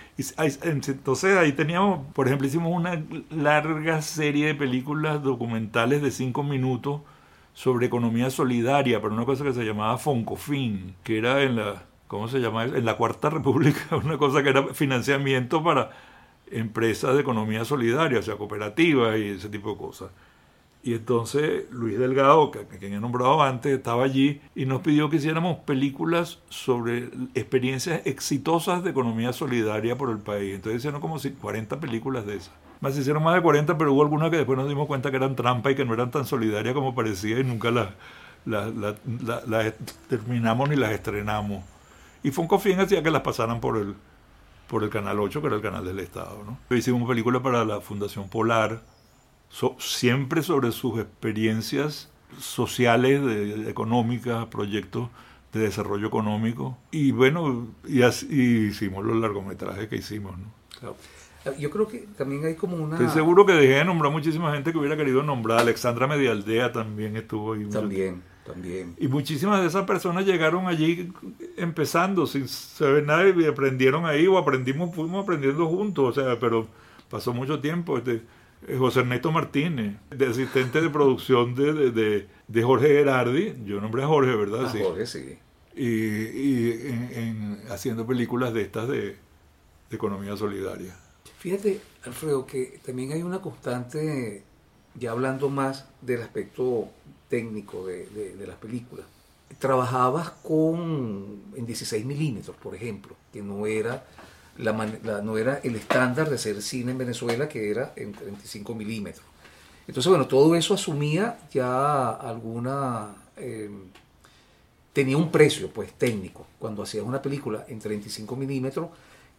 entonces ahí teníamos, por ejemplo, hicimos una larga serie de películas documentales de cinco minutos sobre economía solidaria para una cosa que se llamaba Foncofin, que era en la ¿cómo se llama? En la Cuarta República, una cosa que era financiamiento para empresas de economía solidaria, o sea, cooperativas y ese tipo de cosas. Y entonces Luis Delgado, que, quien he nombrado antes, estaba allí y nos pidió que hiciéramos películas sobre experiencias exitosas de economía solidaria por el país. Entonces hicieron como si 40 películas de esas. Más hicieron más de 40, pero hubo algunas que después nos dimos cuenta que eran trampa y que no eran tan solidarias como parecía y nunca las la, terminamos ni las estrenamos. Y Fonco Fien hacía que las pasaran por el, por el Canal 8, que era el canal del Estado. ¿no? Hicimos una película para la Fundación Polar, so- siempre sobre sus experiencias sociales, de- económicas, proyectos de desarrollo económico. Y bueno, y, así- y hicimos los largometrajes que hicimos. ¿no? Claro. Yo creo que también hay como una... Estoy seguro que dejé de nombrar muchísima gente que hubiera querido nombrar. Alexandra Medialdea también estuvo ahí. También, también. Y muchísimas de esas personas llegaron allí empezando, sin saber nada, y aprendieron ahí o aprendimos, fuimos aprendiendo juntos, o sea, pero pasó mucho tiempo. Este, eh, José Ernesto Martínez, de asistente de producción de, de, de- de Jorge Gerardi, yo nombré a Jorge, ¿verdad? Ah, Sí. Jorge, sí. Y, y en- en- haciendo películas de estas de, de economía solidaria. Fíjate, Alfredo, que también hay una constante, ya hablando más del aspecto técnico de, de- las películas. Trabajabas con en 16 milímetros, por ejemplo, que no era, la, la- no era el estándar de hacer cine en Venezuela, que era en 35 milímetros. Entonces, bueno, todo eso asumía ya alguna... eh, tenía un precio, pues, técnico. Cuando hacías una película en 35 milímetros,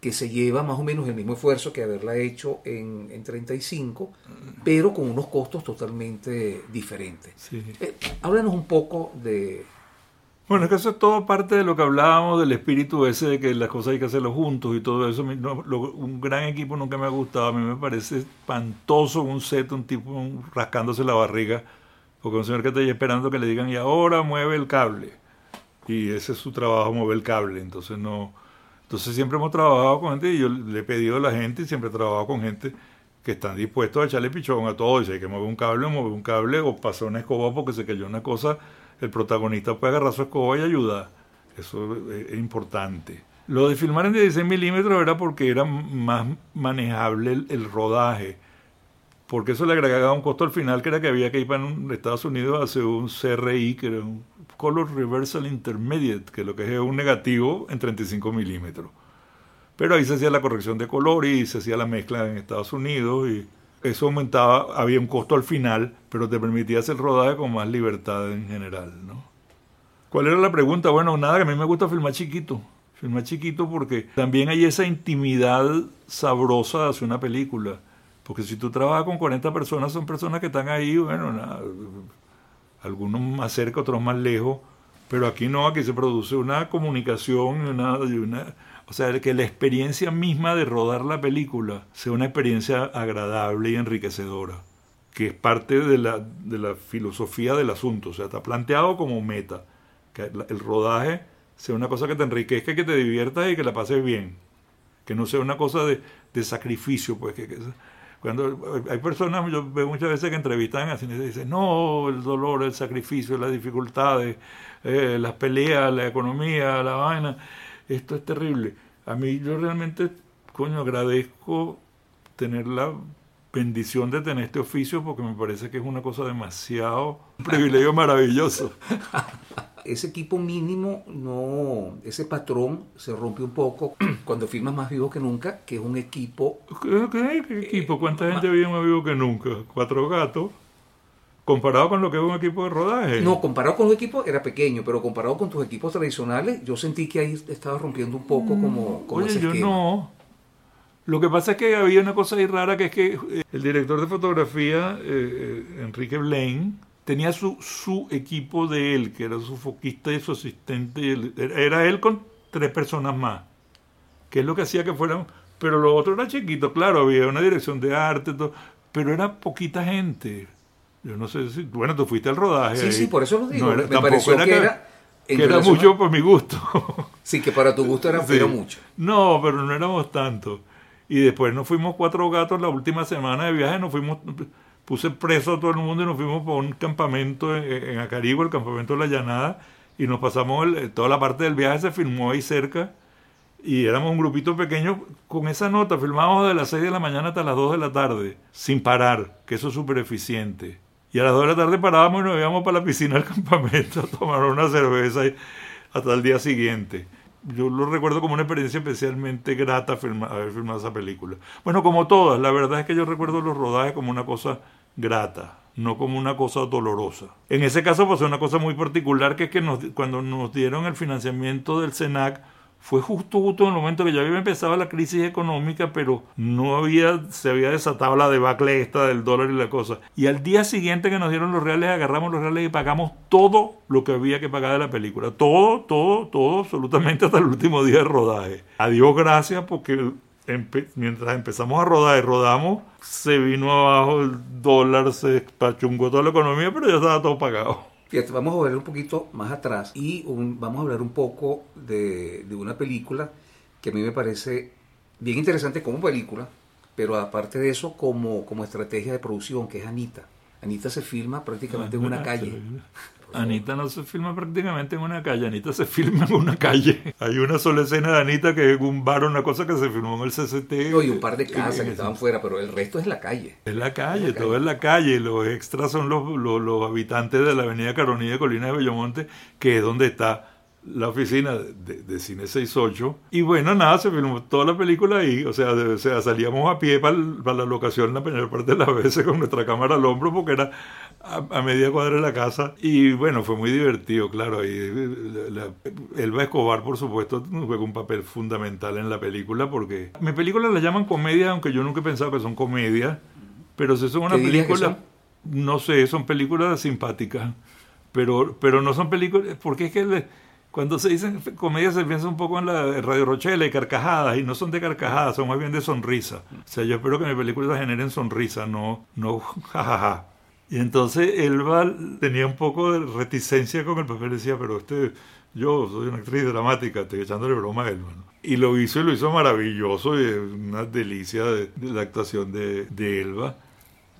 que se lleva más o menos el mismo esfuerzo que haberla hecho en, en 35, pero con unos costos totalmente diferentes. Sí. Eh, háblanos un poco de... Bueno, es que eso es todo parte de lo que hablábamos del espíritu ese de que las cosas hay que hacerlo juntos y todo eso. Mi- no, lo- un gran equipo nunca me ha gustado. A mí me parece espantoso un set, un tipo un- rascándose la barriga, porque un señor que está ahí esperando que le digan y ahora mueve el cable. Y ese es su trabajo, mover el cable. Entonces no. Entonces siempre hemos trabajado con gente y yo le he pedido a la gente siempre he trabajado con gente que están dispuestos a echarle pichón a todo. Y si hay que mover un cable, mover un cable o pasar una escoba porque se cayó una cosa, el protagonista puede agarrar su escoba y ayudar. Eso es, importante. Lo de filmar en 16 milímetros era porque era más manejable el, rodaje. Porque eso le agregaba un costo al final que era que había que ir para Estados Unidos a hacer un CRI, que era un Color Reversal Intermediate, que lo que es un negativo en 35 milímetros. Pero ahí se hacía la corrección de color y se hacía la mezcla en Estados Unidos y eso aumentaba, había un costo al final, pero te permitía hacer rodaje con más libertad en general, ¿no? ¿Cuál era la pregunta? Bueno, nada, que a mí me gusta filmar chiquito. Filmar chiquito porque también hay esa intimidad sabrosa hacer una película. Porque si tú trabajas con 40 personas, son personas que están ahí, bueno, nada, algunos más cerca, otros más lejos, pero aquí no, aquí se produce una comunicación una, una- o sea, que la experiencia misma de rodar la película sea una experiencia agradable y enriquecedora, que es parte de la, de la filosofía del asunto, o sea, está planteado como meta, que el rodaje sea una cosa que te enriquezca, que te diviertas y que la pases bien, que no sea una cosa de, de sacrificio, pues que, que- cuando hay personas, yo veo muchas veces que entrevistan así y dicen, no, el dolor, el sacrificio, las dificultades, eh, las peleas, la economía, la vaina, esto es terrible. A mí yo realmente, coño, agradezco tener la bendición de tener este oficio porque me parece que es una cosa demasiado, un privilegio maravilloso. Ese equipo mínimo, no, ese patrón se rompe un poco cuando firmas más vivo que nunca, que es un equipo ¿Qué, qué- qué equipo? ¿Cuánta gente vive más vivo que nunca? Cuatro gatos. Comparado con lo que es un equipo de rodaje. No, comparado con los equipos era pequeño, pero comparado con tus equipos tradicionales, yo sentí que ahí estaba rompiendo un poco como, como Oye, ese yo esquema. no. Lo que pasa es que había una cosa ahí rara que es que eh, el director de fotografía, eh, eh, Enrique Blaine, tenía su, su equipo de él, que era su foquista y su asistente. era- él con tres personas más, que es lo que hacía que fueran... Pero lo otro era chiquito, claro, había una dirección de arte, todo, pero era poquita gente. Yo no sé si... Bueno, tú fuiste al rodaje. Sí, ahí. sí, por eso lo digo. No era- Me pareció que que, era que era a- mucho por mi gusto. Sí, que para tu gusto era, Sí. mucho. No, pero no éramos tantos. Y después nos fuimos cuatro gatos la última semana de viaje, nos fuimos, puse preso a todo el mundo y nos fuimos para un campamento en, en Acarigo, el campamento de la Llanada, y nos pasamos, el- toda la parte del viaje se filmó ahí cerca, y éramos un grupito pequeño con esa nota, filmábamos de las 6 de la mañana hasta las 2 de la tarde, sin parar, que eso es súper eficiente. Y a las 2 de la tarde parábamos y nos íbamos para la piscina del campamento a tomar una cerveza y hasta el día siguiente. Yo lo recuerdo como una experiencia especialmente grata haber filmado esa película. Bueno, como todas, la verdad es que yo recuerdo los rodajes como una cosa grata, no como una cosa dolorosa. En ese caso pasó una cosa muy particular, que es que cuando nos dieron el financiamiento del SENAC, fue justo justo en el momento que ya había empezado la crisis económica, pero no había, se había desatado la debacle esta del dólar y la cosa. Y al día siguiente que nos dieron los reales, agarramos los reales y pagamos todo lo que había que pagar de la película. Todo, todo, todo, absolutamente hasta el último día de rodaje. Adiós, gracias, porque mientras empezamos a rodar y rodamos, se vino abajo el dólar, se pachungó toda la economía, pero ya estaba todo pagado vamos a ver un poquito más atrás y vamos a hablar un poco de, de una película que a mí me parece bien interesante como película, pero aparte de eso como, como estrategia de producción, que es Anita. Anita se filma prácticamente en una calle. Anita no se filma prácticamente en una calle, Anita se filma en una calle. Hay una sola escena de Anita que es un bar o una cosa que se filmó en el CCT. No, y un par de casas que estaban fuera, pero el resto es la calle. Es la calle, todo es la calle. Los extras son los, los, los habitantes de la avenida Caronía de Colina de Bellomonte, que es donde está la oficina de, de, Cine 68. Y bueno, nada, se filmó toda la película ahí. O sea, o sea salíamos a pie para, la locación la mayor parte de las veces con nuestra cámara al hombro porque era a, media cuadra de la casa. Y bueno, fue muy divertido, claro. Ahí, Elba Escobar, por supuesto, juega un papel fundamental en la película porque mi película la llaman comedia, aunque yo nunca he pensado que son comedias. Pero si son una película, no sé, son películas simpáticas. Pero, pero no son películas, porque es que cuando se dicen comedias se piensa un poco en la Radio Rochelle carcajadas, y no son de carcajadas, son más bien de sonrisa. O sea, yo espero que mis películas generen sonrisa, no, no jajaja. Y entonces Elba tenía un poco de reticencia con el papel, decía, pero este, yo soy una actriz dramática, estoy echándole broma a Elba. Y lo hizo y lo hizo maravilloso, y una delicia de, la actuación de, de Elba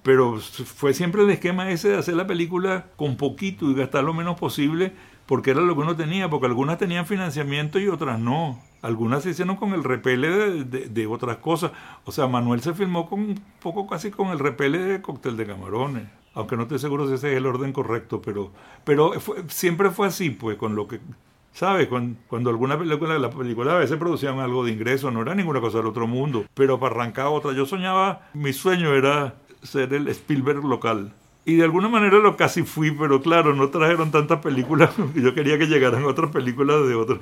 pero fue siempre el esquema ese de hacer la película con poquito y gastar lo menos posible porque era lo que uno tenía, porque algunas tenían financiamiento y otras no. Algunas se hicieron con el repele de, otras cosas. O sea, Manuel se filmó con un poco casi con el repele de cóctel de camarones. Aunque no estoy seguro si ese es el orden correcto, pero, pero siempre fue así, pues, con lo que ¿Sabes? Cuando, cuando, alguna película, la película a veces producían algo de ingreso, no era ninguna cosa del otro mundo, pero para arrancar otra, yo soñaba, mi sueño era ser el Spielberg local. Y de alguna manera lo casi fui, pero claro, no trajeron tantas películas. Yo quería que llegaran otras películas de otros.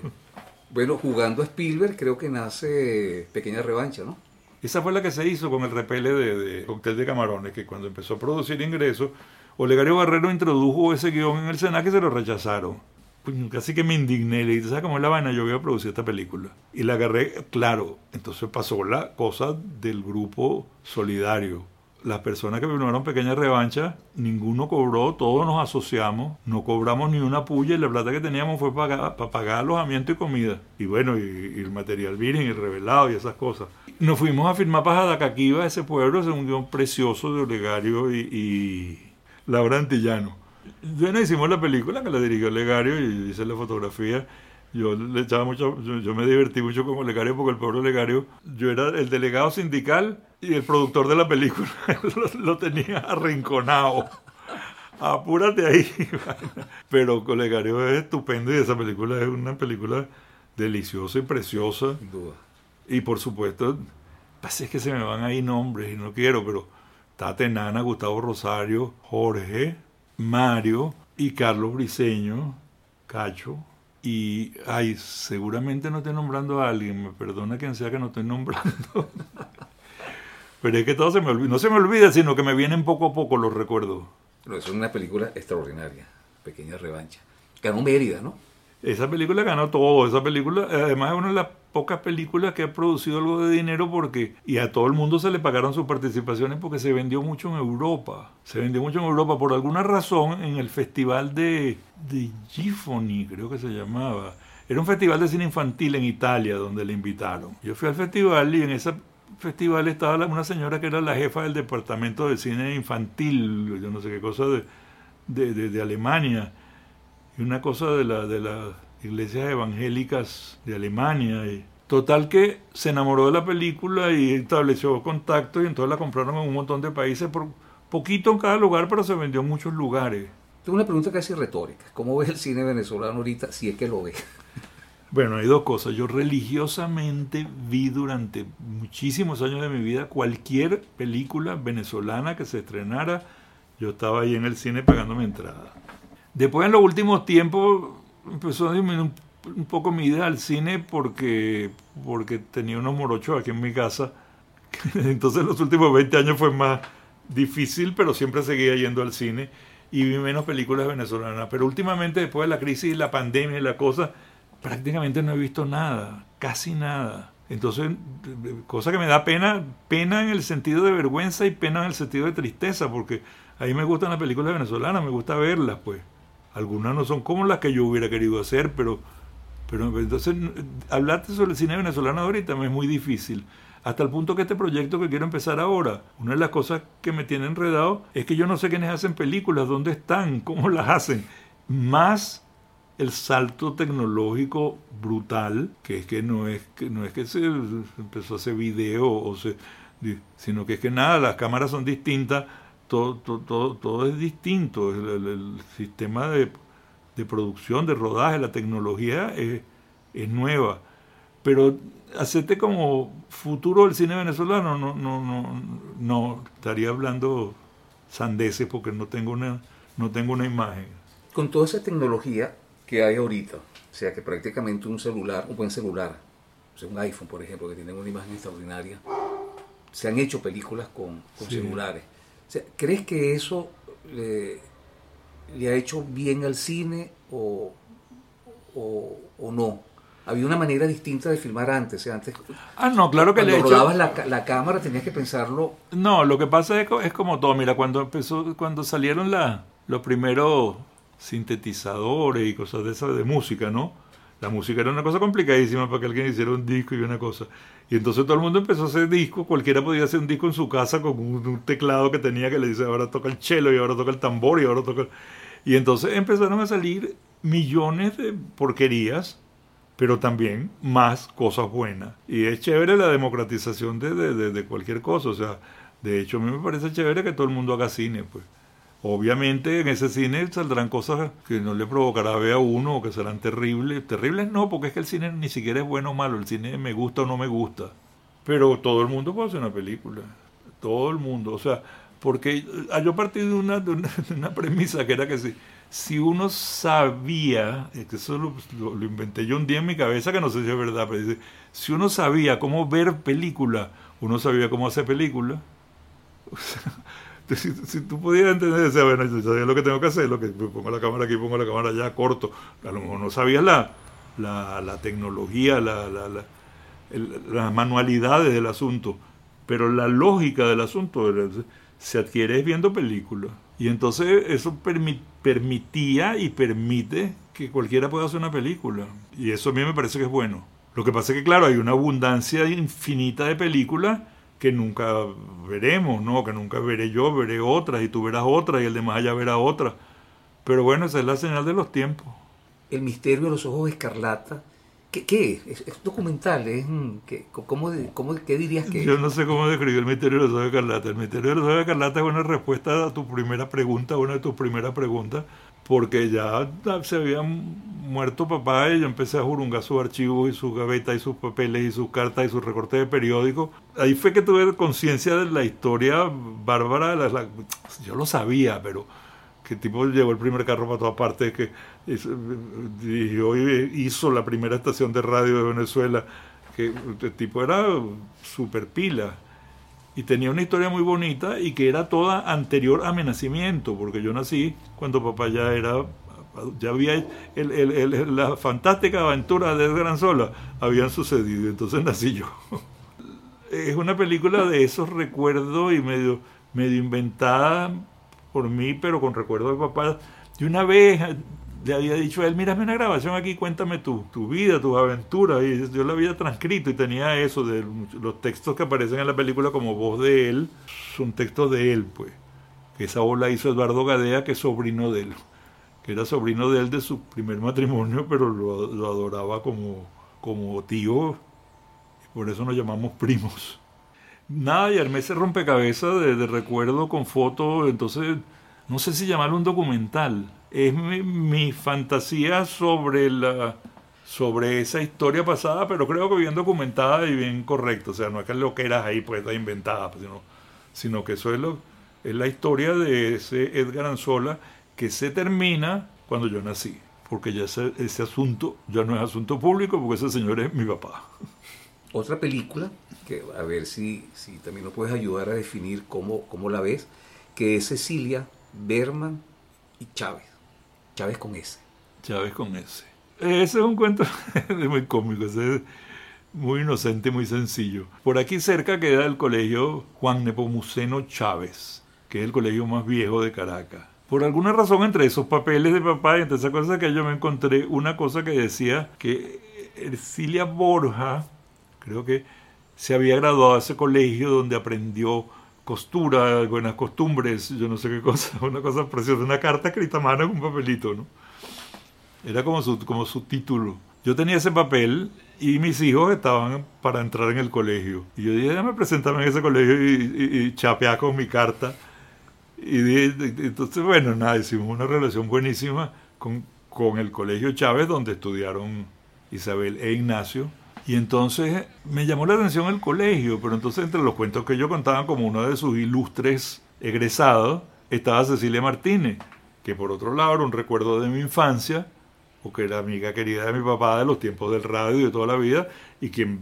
Bueno, jugando a Spielberg creo que nace Pequeña Revancha, ¿no? Esa fue la que se hizo con el repele de, de Cóctel de Camarones, que cuando empezó a producir ingresos, Olegario Barrero introdujo ese guion en el Senac y se lo rechazaron. Pues casi que me indigné, le dije, ¿sabes cómo es la vaina? Yo voy a producir esta película. Y la agarré, claro, entonces pasó la cosa del grupo solidario las personas que firmaron pequeña revancha, ninguno cobró, todos nos asociamos, no cobramos ni una puya y la plata que teníamos fue para, para pagar alojamiento y comida. Y bueno, y, el material virgen y revelado y esas cosas. Nos fuimos a firmar para Jadacaquiva, ese pueblo, es un guion precioso de Olegario y, y Laura Antillano. Bueno, hicimos la película que la dirigió Olegario y hice la fotografía yo le echaba mucho, yo, me divertí mucho con Legario porque el pobre Legario, yo era el delegado sindical y el productor de la película, lo, tenía arrinconado. Apúrate ahí. Pero Legario es estupendo y esa película es una película deliciosa y preciosa. Sin duda. Y por supuesto, pasa es que se me van ahí nombres y no quiero, pero Tate Nana, Gustavo Rosario, Jorge, Mario y Carlos Briseño, Cacho, y, ay, seguramente no estoy nombrando a alguien, me perdona quien sea que no estoy nombrando. Pero es que todo se me olvida, no se me olvida, sino que me vienen poco a poco los recuerdos. Pero es una película extraordinaria, Pequeña Revancha. Ganó Mérida, ¿no? Esa película ganó todo, esa película, además es una de las pocas películas que ha producido algo de dinero porque, y a todo el mundo se le pagaron sus participaciones porque se vendió mucho en Europa, se vendió mucho en Europa por alguna razón en el festival de, de Gifoni, creo que se llamaba, era un festival de cine infantil en Italia donde le invitaron. Yo fui al festival y en ese festival estaba una señora que era la jefa del departamento de cine infantil, yo no sé qué cosa de, de, Alemania y una cosa de, la, de las iglesias evangélicas de Alemania. Y, total que se enamoró de la película y estableció contacto y entonces la compraron en un montón de países por, poquito en cada lugar, pero se vendió en muchos lugares. Tengo una pregunta casi retórica. ¿Cómo ves el cine venezolano ahorita, si es que lo ves? Bueno, hay dos cosas. Yo religiosamente vi durante muchísimos años de mi vida cualquier película venezolana que se estrenara. Yo estaba ahí en el cine pagando mi entrada. Después, en los últimos tiempos, empezó a disminuir un poco mi idea al cine porque, porque tenía unos morochos aquí en mi casa. Entonces, los últimos 20 años fue más difícil, pero siempre seguía yendo al cine y vi menos películas venezolanas. Pero últimamente, después de la crisis, la pandemia y la cosa, prácticamente no he visto nada, casi nada. Entonces, cosa que me da pena, pena en el sentido de vergüenza y pena en el sentido de tristeza, porque a mí me gustan las películas venezolanas, me gusta verlas, pues. Algunas no son como las que yo hubiera querido hacer, pero, pero entonces, hablarte sobre el cine venezolano ahorita me es muy difícil. Hasta el punto que este proyecto que quiero empezar ahora, una de las cosas que me tiene enredado es que yo no sé quiénes hacen películas, dónde están, cómo las hacen. Más el salto tecnológico brutal, que es que no es que, no es que se empezó a hacer video, o se, sino que es que nada, las cámaras son distintas, todo, todo, todo, es distinto, el, sistema de, de, producción, de rodaje, la tecnología es, es nueva. Pero hacerte como futuro del cine venezolano, no, no, no, no estaría hablando sandeces porque no tengo una, no tengo una imagen. Con toda esa tecnología, que hay ahorita. O sea, que prácticamente un celular, un buen celular, o sea, un iPhone, por ejemplo, que tiene una imagen extraordinaria, se han hecho películas con, celulares. O sea, ¿Crees que eso le, ha hecho bien al cine o, o, no? Había una manera distinta de filmar antes. antes ah, no, claro que le he hecho... la, la, cámara tenías que pensarlo. No, lo que pasa es, es como todo. Mira, cuando empezó, cuando salieron la, los primeros sintetizadores y cosas de esas de música, ¿no? La música era una cosa complicadísima para que alguien hiciera un disco y una cosa. Y entonces todo el mundo empezó a hacer discos, cualquiera podía hacer un disco en su casa con un, teclado que tenía que le dice ahora toca el cello y ahora toca el tambor y ahora toca... Y entonces empezaron a salir millones de porquerías, pero también más cosas buenas. Y es chévere la democratización de, de, de cualquier cosa. O sea, de hecho a mí me parece chévere que todo el mundo haga cine, pues. Obviamente en ese cine saldrán cosas que no le provocará ver a uno o que serán terribles. Terribles no, porque es que el cine ni siquiera es bueno o malo. El cine me gusta o no me gusta. Pero todo el mundo puede hacer una película. Todo el mundo. O sea, porque ah, yo partí de una, una, premisa que era que si, si uno sabía, que eso lo, lo, inventé yo un día en mi cabeza, que no sé si es verdad, pero si uno sabía cómo ver película, uno sabía cómo hacer película. si, tú podías entender, decía, bueno, yo sabía lo que tengo que hacer, lo que pongo la cámara aquí, pongo la cámara allá, corto. A lo mejor no sabías la, la, tecnología, la, la, las manualidades del asunto, pero la lógica del asunto se adquiere viendo películas. Y entonces eso permitía y permite que cualquiera pueda hacer una película. Y eso a mí me parece que es bueno. Lo que pasa es que, claro, hay una abundancia infinita de películas que nunca veremos, ¿no? Que nunca veré yo, veré otras y tú verás otras y el demás allá verá otras. Pero bueno, esa es la señal de los tiempos. El misterio de los ojos escarlata. ¿Qué, qué es? ¿Es documental? ¿Es, ¿qué, cómo, cómo, ¿Qué dirías que Yo no sé cómo describir el misterio de los ojos escarlata. El misterio de los ojos escarlata es una respuesta a tu primera pregunta, una de tus primeras preguntas, porque ya se habían muerto papá y yo empecé a jurungar sus archivos y sus gavetas y sus papeles y sus cartas y sus recortes de periódico. Ahí fue que tuve conciencia de la historia bárbara. La, yo lo sabía, pero que tipo llevó el primer carro para todas partes, que hizo la primera estación de radio de Venezuela, que el tipo era super pila y tenía una historia muy bonita y que era toda anterior a mi nacimiento, porque yo nací cuando papá ya era ya había el, la fantástica aventura de Gran Sola habían sucedido, entonces nací yo. es una película de esos recuerdos y medio, medio inventada por mí, pero con recuerdos de papá. De una vez le había dicho a él, mírame una grabación aquí, cuéntame tu, tu vida, tus aventuras. Y yo la había transcrito y tenía eso, de los textos que aparecen en la película como voz de él, son textos de él, pues. Que esa voz la hizo Eduardo Gadea, que es sobrino de él que era sobrino de él de su primer matrimonio, pero lo, adoraba como, como tío, y por eso nos llamamos primos. nada, y armé ese rompecabezas de, de recuerdo con fotos, entonces no sé si llamarlo un documental. Es mi, fantasía sobre la sobre esa historia pasada, pero creo que bien documentada y bien correcta. O sea, no es que lo que eras ahí pues está inventada, sino, sino que eso es, lo, es la historia de ese Edgar Anzola que se termina cuando yo nací. Porque ya ese, ese asunto ya no es asunto público, porque ese señor es mi papá. Otra película, que a ver si, si también nos puedes ayudar a definir cómo, cómo la ves, que es Cecilia, Berman y Chávez. Chávez con S. Chávez con S. Ese es un cuento muy cómico, ese es muy inocente, muy sencillo. Por aquí cerca queda el colegio Juan Nepomuceno Chávez, que es el colegio más viejo de Caracas. Por alguna razón, entre esos papeles de papá y entre esas cosas que yo me encontré, una cosa que decía que Ercilia Borja, creo que se había graduado a ese colegio donde aprendió costura, buenas costumbres, yo no sé qué cosa, una cosa preciosa, una carta escrita a mano en un papelito, ¿no? Era como su, como su título. Yo tenía ese papel y mis hijos estaban para entrar en el colegio. Y yo dije, me presentarme en ese colegio y, y, con mi carta. Y entonces, bueno, nada, hicimos una relación buenísima con, con el colegio Chávez, donde estudiaron Isabel e Ignacio. Y entonces me llamó la atención el colegio, pero entonces entre los cuentos que yo contaba como uno de sus ilustres egresados estaba Cecilia Martínez, que por otro lado era un recuerdo de mi infancia, porque era amiga querida de mi papá de los tiempos del radio y de toda la vida, y que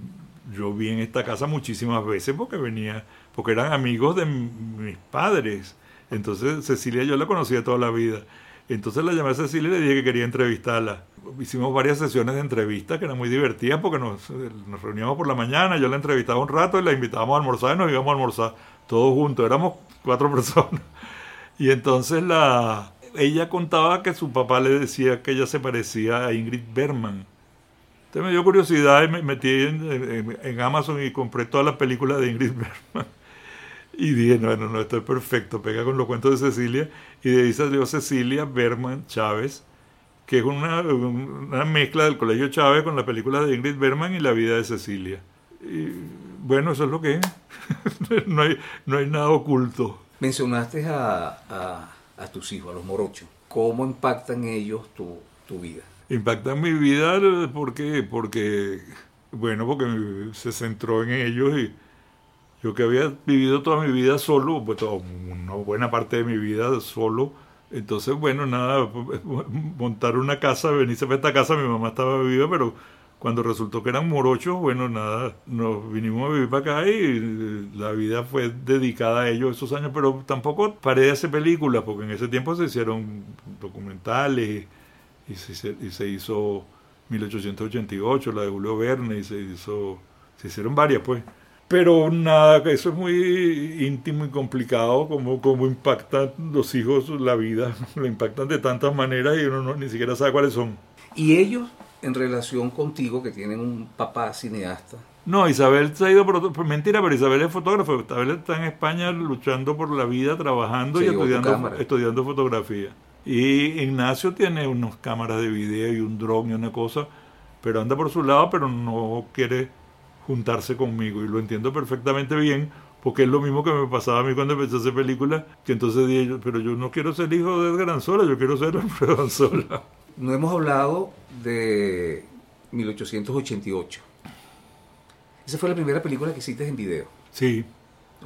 yo vi en esta casa muchísimas veces porque venía, porque eran amigos de mis padres. Entonces Cecilia yo la conocía toda la vida. Entonces la llamé a Cecilia y le dije que quería entrevistarla. Hicimos varias sesiones de entrevistas que eran muy divertidas porque nos, nos reuníamos por la mañana, yo la entrevistaba un rato y la invitábamos a almorzar y nos íbamos a almorzar todos juntos. Éramos cuatro personas. Y entonces la, ella contaba que su papá le decía que ella se parecía a Ingrid Berman. Entonces me dio curiosidad y me metí en, Amazon y compré todas las películas de Ingrid Berman. Y dije, no, no, no, esto es perfecto, pega con los cuentos de Cecilia. Y de ahí salió Cecilia Berman Chávez, que es una, una mezcla del Colegio Chávez con la película de Ingrid Berman y la vida de Cecilia. Y bueno, eso es lo que es. no, hay, no hay nada oculto. Mencionaste a a tus hijos, a los morochos? ¿Cómo impactan ellos tu, tu vida? Impactan mi vida porque, porque, bueno, porque se centró en ellos y yo que había vivido toda mi vida solo, pues toda, una buena parte de mi vida solo, entonces, bueno, nada, montar una casa, venirse a esta casa, mi mamá estaba viva, pero cuando resultó que eran morochos, bueno, nada, nos vinimos a vivir para acá y la vida fue dedicada a ellos esos años, pero tampoco paré de hacer películas, porque en ese tiempo se hicieron documentales y se, y se hizo 1888, la de Julio Verne, y se hizo, se hicieron varias, pues. Pero nada, eso es muy íntimo y complicado, como, como impactan los hijos la vida, lo impactan de tantas maneras y uno no, ni siquiera sabe cuáles son. ¿Y ellos en relación contigo, que tienen un papá cineasta. No, Isabel se ha ido por, mentira, pero Isabel es fotógrafo. Isabel está en España luchando por la vida, trabajando y estudiando, estudiando fotografía. Y Ignacio tiene unas cámaras de video y un dron y una cosa, pero anda por su lado, pero no quiere juntarse conmigo. Y lo entiendo perfectamente bien, porque es lo mismo que me pasaba a mí cuando empecé a hacer películas, que entonces dije pero yo no quiero ser hijo de Edgar Anzola, yo quiero ser Alfredo Anzola. No hemos hablado de 1888. Esa fue la primera película que hiciste en video. Sí.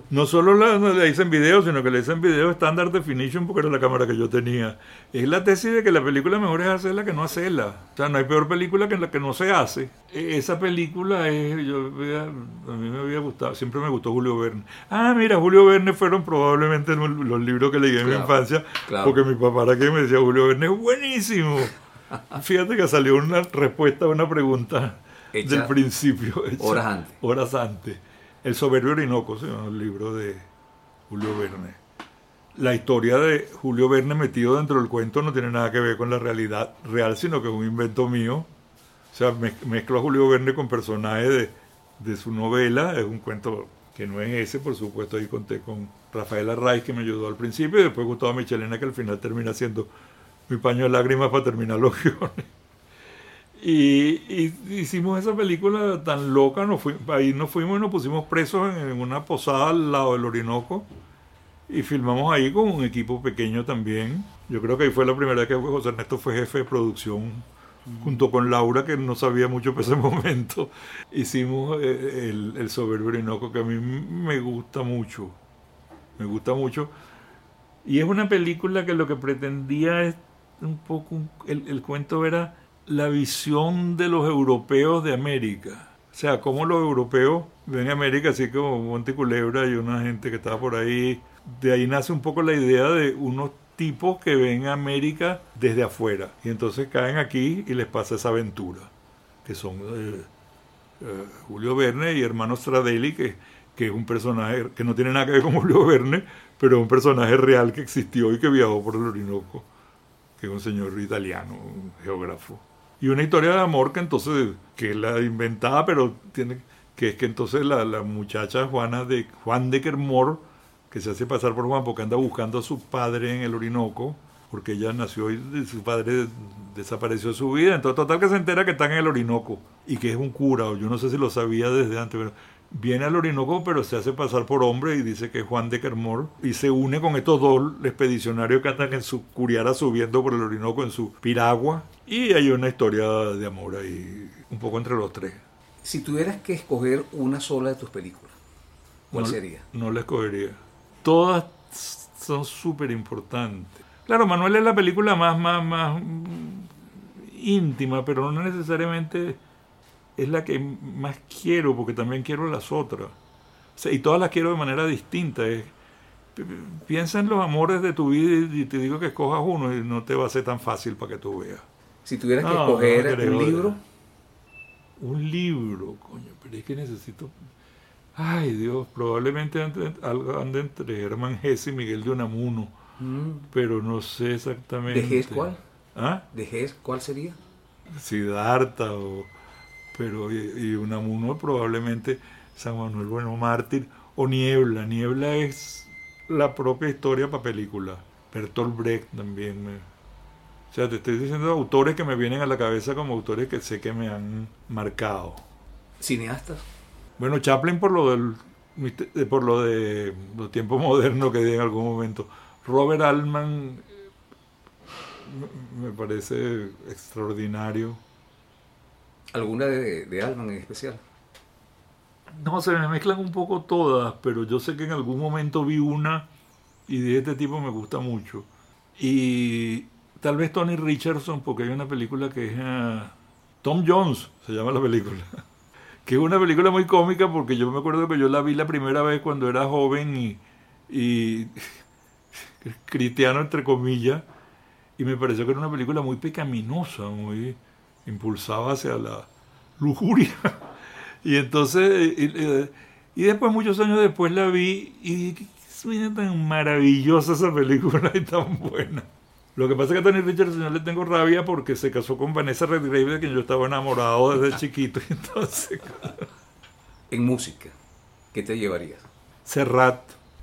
No solo la, hice en video, sino que la hice en video Standard Definition porque era la cámara que yo tenía. Es la tesis de que la película mejor es hacerla que no hacerla. O sea, no hay peor película que la que no se hace. E, esa película es, yo, a mí me había gustado, siempre me gustó Julio Verne. Ah, mira, Julio Verne fueron probablemente los libros que leí en mi infancia, porque mi papá era que me decía, Julio Verne es buenísimo. Fíjate que salió una respuesta a una pregunta del principio. horas antes. Horas antes. El soberbio Orinoco, el libro de Julio Verne. La historia de Julio Verne metido dentro del cuento no tiene nada que ver con la realidad real, sino que es un invento mío. O sea, mezclo a Julio Verne con personajes de, de su novela. Es un cuento que no es ese, por supuesto. Ahí conté con Rafael Arraiz, que me ayudó al principio, y después Gustavo Michelena, que al final termina siendo mi paño de lágrimas para terminar los guiones. Y, y hicimos esa película tan loca, nos fui- ahí nos fuimos y nos pusimos presos en, en una posada al lado del Orinoco y filmamos ahí con un equipo pequeño también. Yo creo que ahí fue la primera vez que José Ernesto fue jefe de producción junto con Laura, que no sabía mucho para ese momento. Hicimos eh, el, el soberbio Orinoco, que a mí me gusta mucho. Me gusta mucho. Y es una película que lo que pretendía es un poco, el, el cuento era la visión de los europeos de América. O sea, cómo los europeos ven América así como Monteculebra y una gente que estaba por ahí. De ahí nace un poco la idea de unos tipos que ven América desde afuera. Y entonces caen aquí y les pasa esa aventura. Que son eh, eh, Julio Verne y hermano Stradelli, que, que es un personaje que no tiene nada que ver con Julio Verne, pero es un personaje real que existió y que viajó por el Orinoco, que es un señor italiano, un geógrafo. Y una historia de amor que entonces, que la inventada, pero tiene, que es que entonces la, la muchacha Juana de, Juan de Kermor, que se hace pasar por Juan porque anda buscando a su padre en el Orinoco, porque ella nació y su padre desapareció de su vida. Entonces, total que se entera que está en el Orinoco y que es un cura, o yo no sé si lo sabía desde antes, pero viene al Orinoco, pero se hace pasar por hombre y dice que es Juan de Kermor y se une con estos dos expedicionarios que andan en su curiara subiendo por el Orinoco en su piragua. Y hay una historia de amor ahí, un poco entre los tres. Si tuvieras que escoger una sola de tus películas, ¿cuál no, sería? No la escogería. Todas son súper importantes. Claro, Manuel es la película más, más, más íntima, pero no necesariamente es la que más quiero, porque también quiero las otras. O sea, y todas las quiero de manera distinta. es- piensa en los amores de tu vida y te digo que escojas uno y no te va a ser tan fácil para que tú veas. Si tuvieras que escoger no un libro, Un libro, coño, pero es que necesito. Ay, Dios, probablemente ande, algo ande entre Herman Hesse y Miguel de Unamuno, pero no sé exactamente. ¿de cuál? ¿Ah? ¿De cuál sería? Siddhartha o. Pero, y, Unamuno probablemente San Manuel Bueno Mártir o Niebla. Niebla es la propia historia para película. Bertolt Brecht también me, o sea, te estoy diciendo autores que me vienen a la cabeza como autores que sé que me han marcado. Cineastas. Bueno, Chaplin por lo del eh, por lo de los tiempos modernos que di en algún momento. Robert Altman me parece extraordinario. ¿Alguna de, de Alman en especial? No, se me mezclan un poco todas, pero yo sé que en algún momento vi una y de este tipo me gusta mucho. Y tal vez Tony Richardson, porque hay una película que es ah, Tom Jones, se llama la película. Que es una película muy cómica porque yo me acuerdo que yo la vi la primera vez cuando era joven y, y cristiano entre comillas y me pareció que era una película muy pecaminosa, muy impulsada hacia la lujuria. Y entonces, y, después, muchos años después la vi y dije, "¿Qué suena tan maravillosa esa película y tan buena. Lo que pasa es que a Tony Richardson yo le tengo rabia porque se casó con Vanessa Redgrave, de quien yo estaba enamorado desde chiquito. Y entonces, En música, ¿qué te llevarías? Serrat,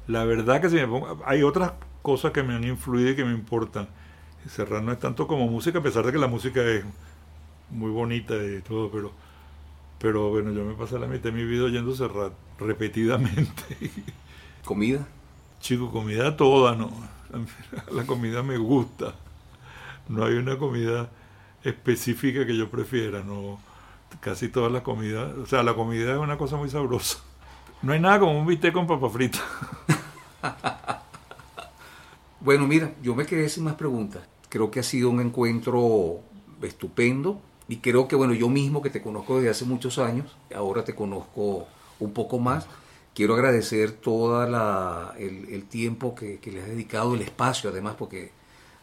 la verdad que si me pongo, hay otras cosas que me han influido y que me importan. Serrat no es tanto como música, a pesar de que la música es muy bonita y todo, pero, pero bueno, yo me pasé la mitad de mi vida oyendo Serrat repetidamente. ¿Comida? Chico, comida toda, no. La comida me gusta. No hay una comida específica que yo prefiera, no. Casi todas las comidas, o sea, la comida es una cosa muy sabrosa. No hay nada como un bistec con papa frita. Bueno, mira, yo me quedé sin más preguntas. Creo que ha sido un encuentro estupendo y creo que, bueno, yo mismo que te conozco desde hace muchos años, ahora te conozco un poco más. Quiero agradecer todo el, el tiempo que, que le has dedicado, el espacio además, porque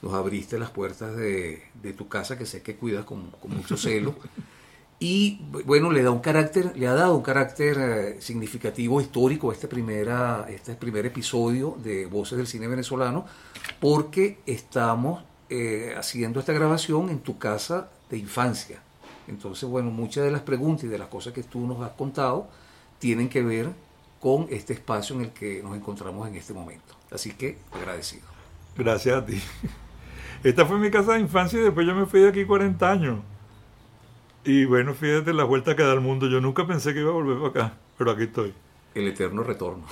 nos abriste las puertas de, de tu casa, que sé que cuidas con, con mucho celo. Y bueno, le da un carácter, le ha dado un carácter eh, significativo, histórico a este, primera, este primer episodio de Voces del Cine Venezolano, porque estamos eh, haciendo esta grabación en tu casa de infancia. Entonces, bueno, muchas de las preguntas y de las cosas que tú nos has contado tienen que ver con este espacio en el que nos encontramos en este momento. Así que agradecido. Gracias a ti. Esta fue mi casa de infancia y después yo me fui de aquí 40 años. Y bueno, fíjate la vuelta que da el mundo. Yo nunca pensé que iba a volver para acá, pero aquí estoy. El eterno retorno.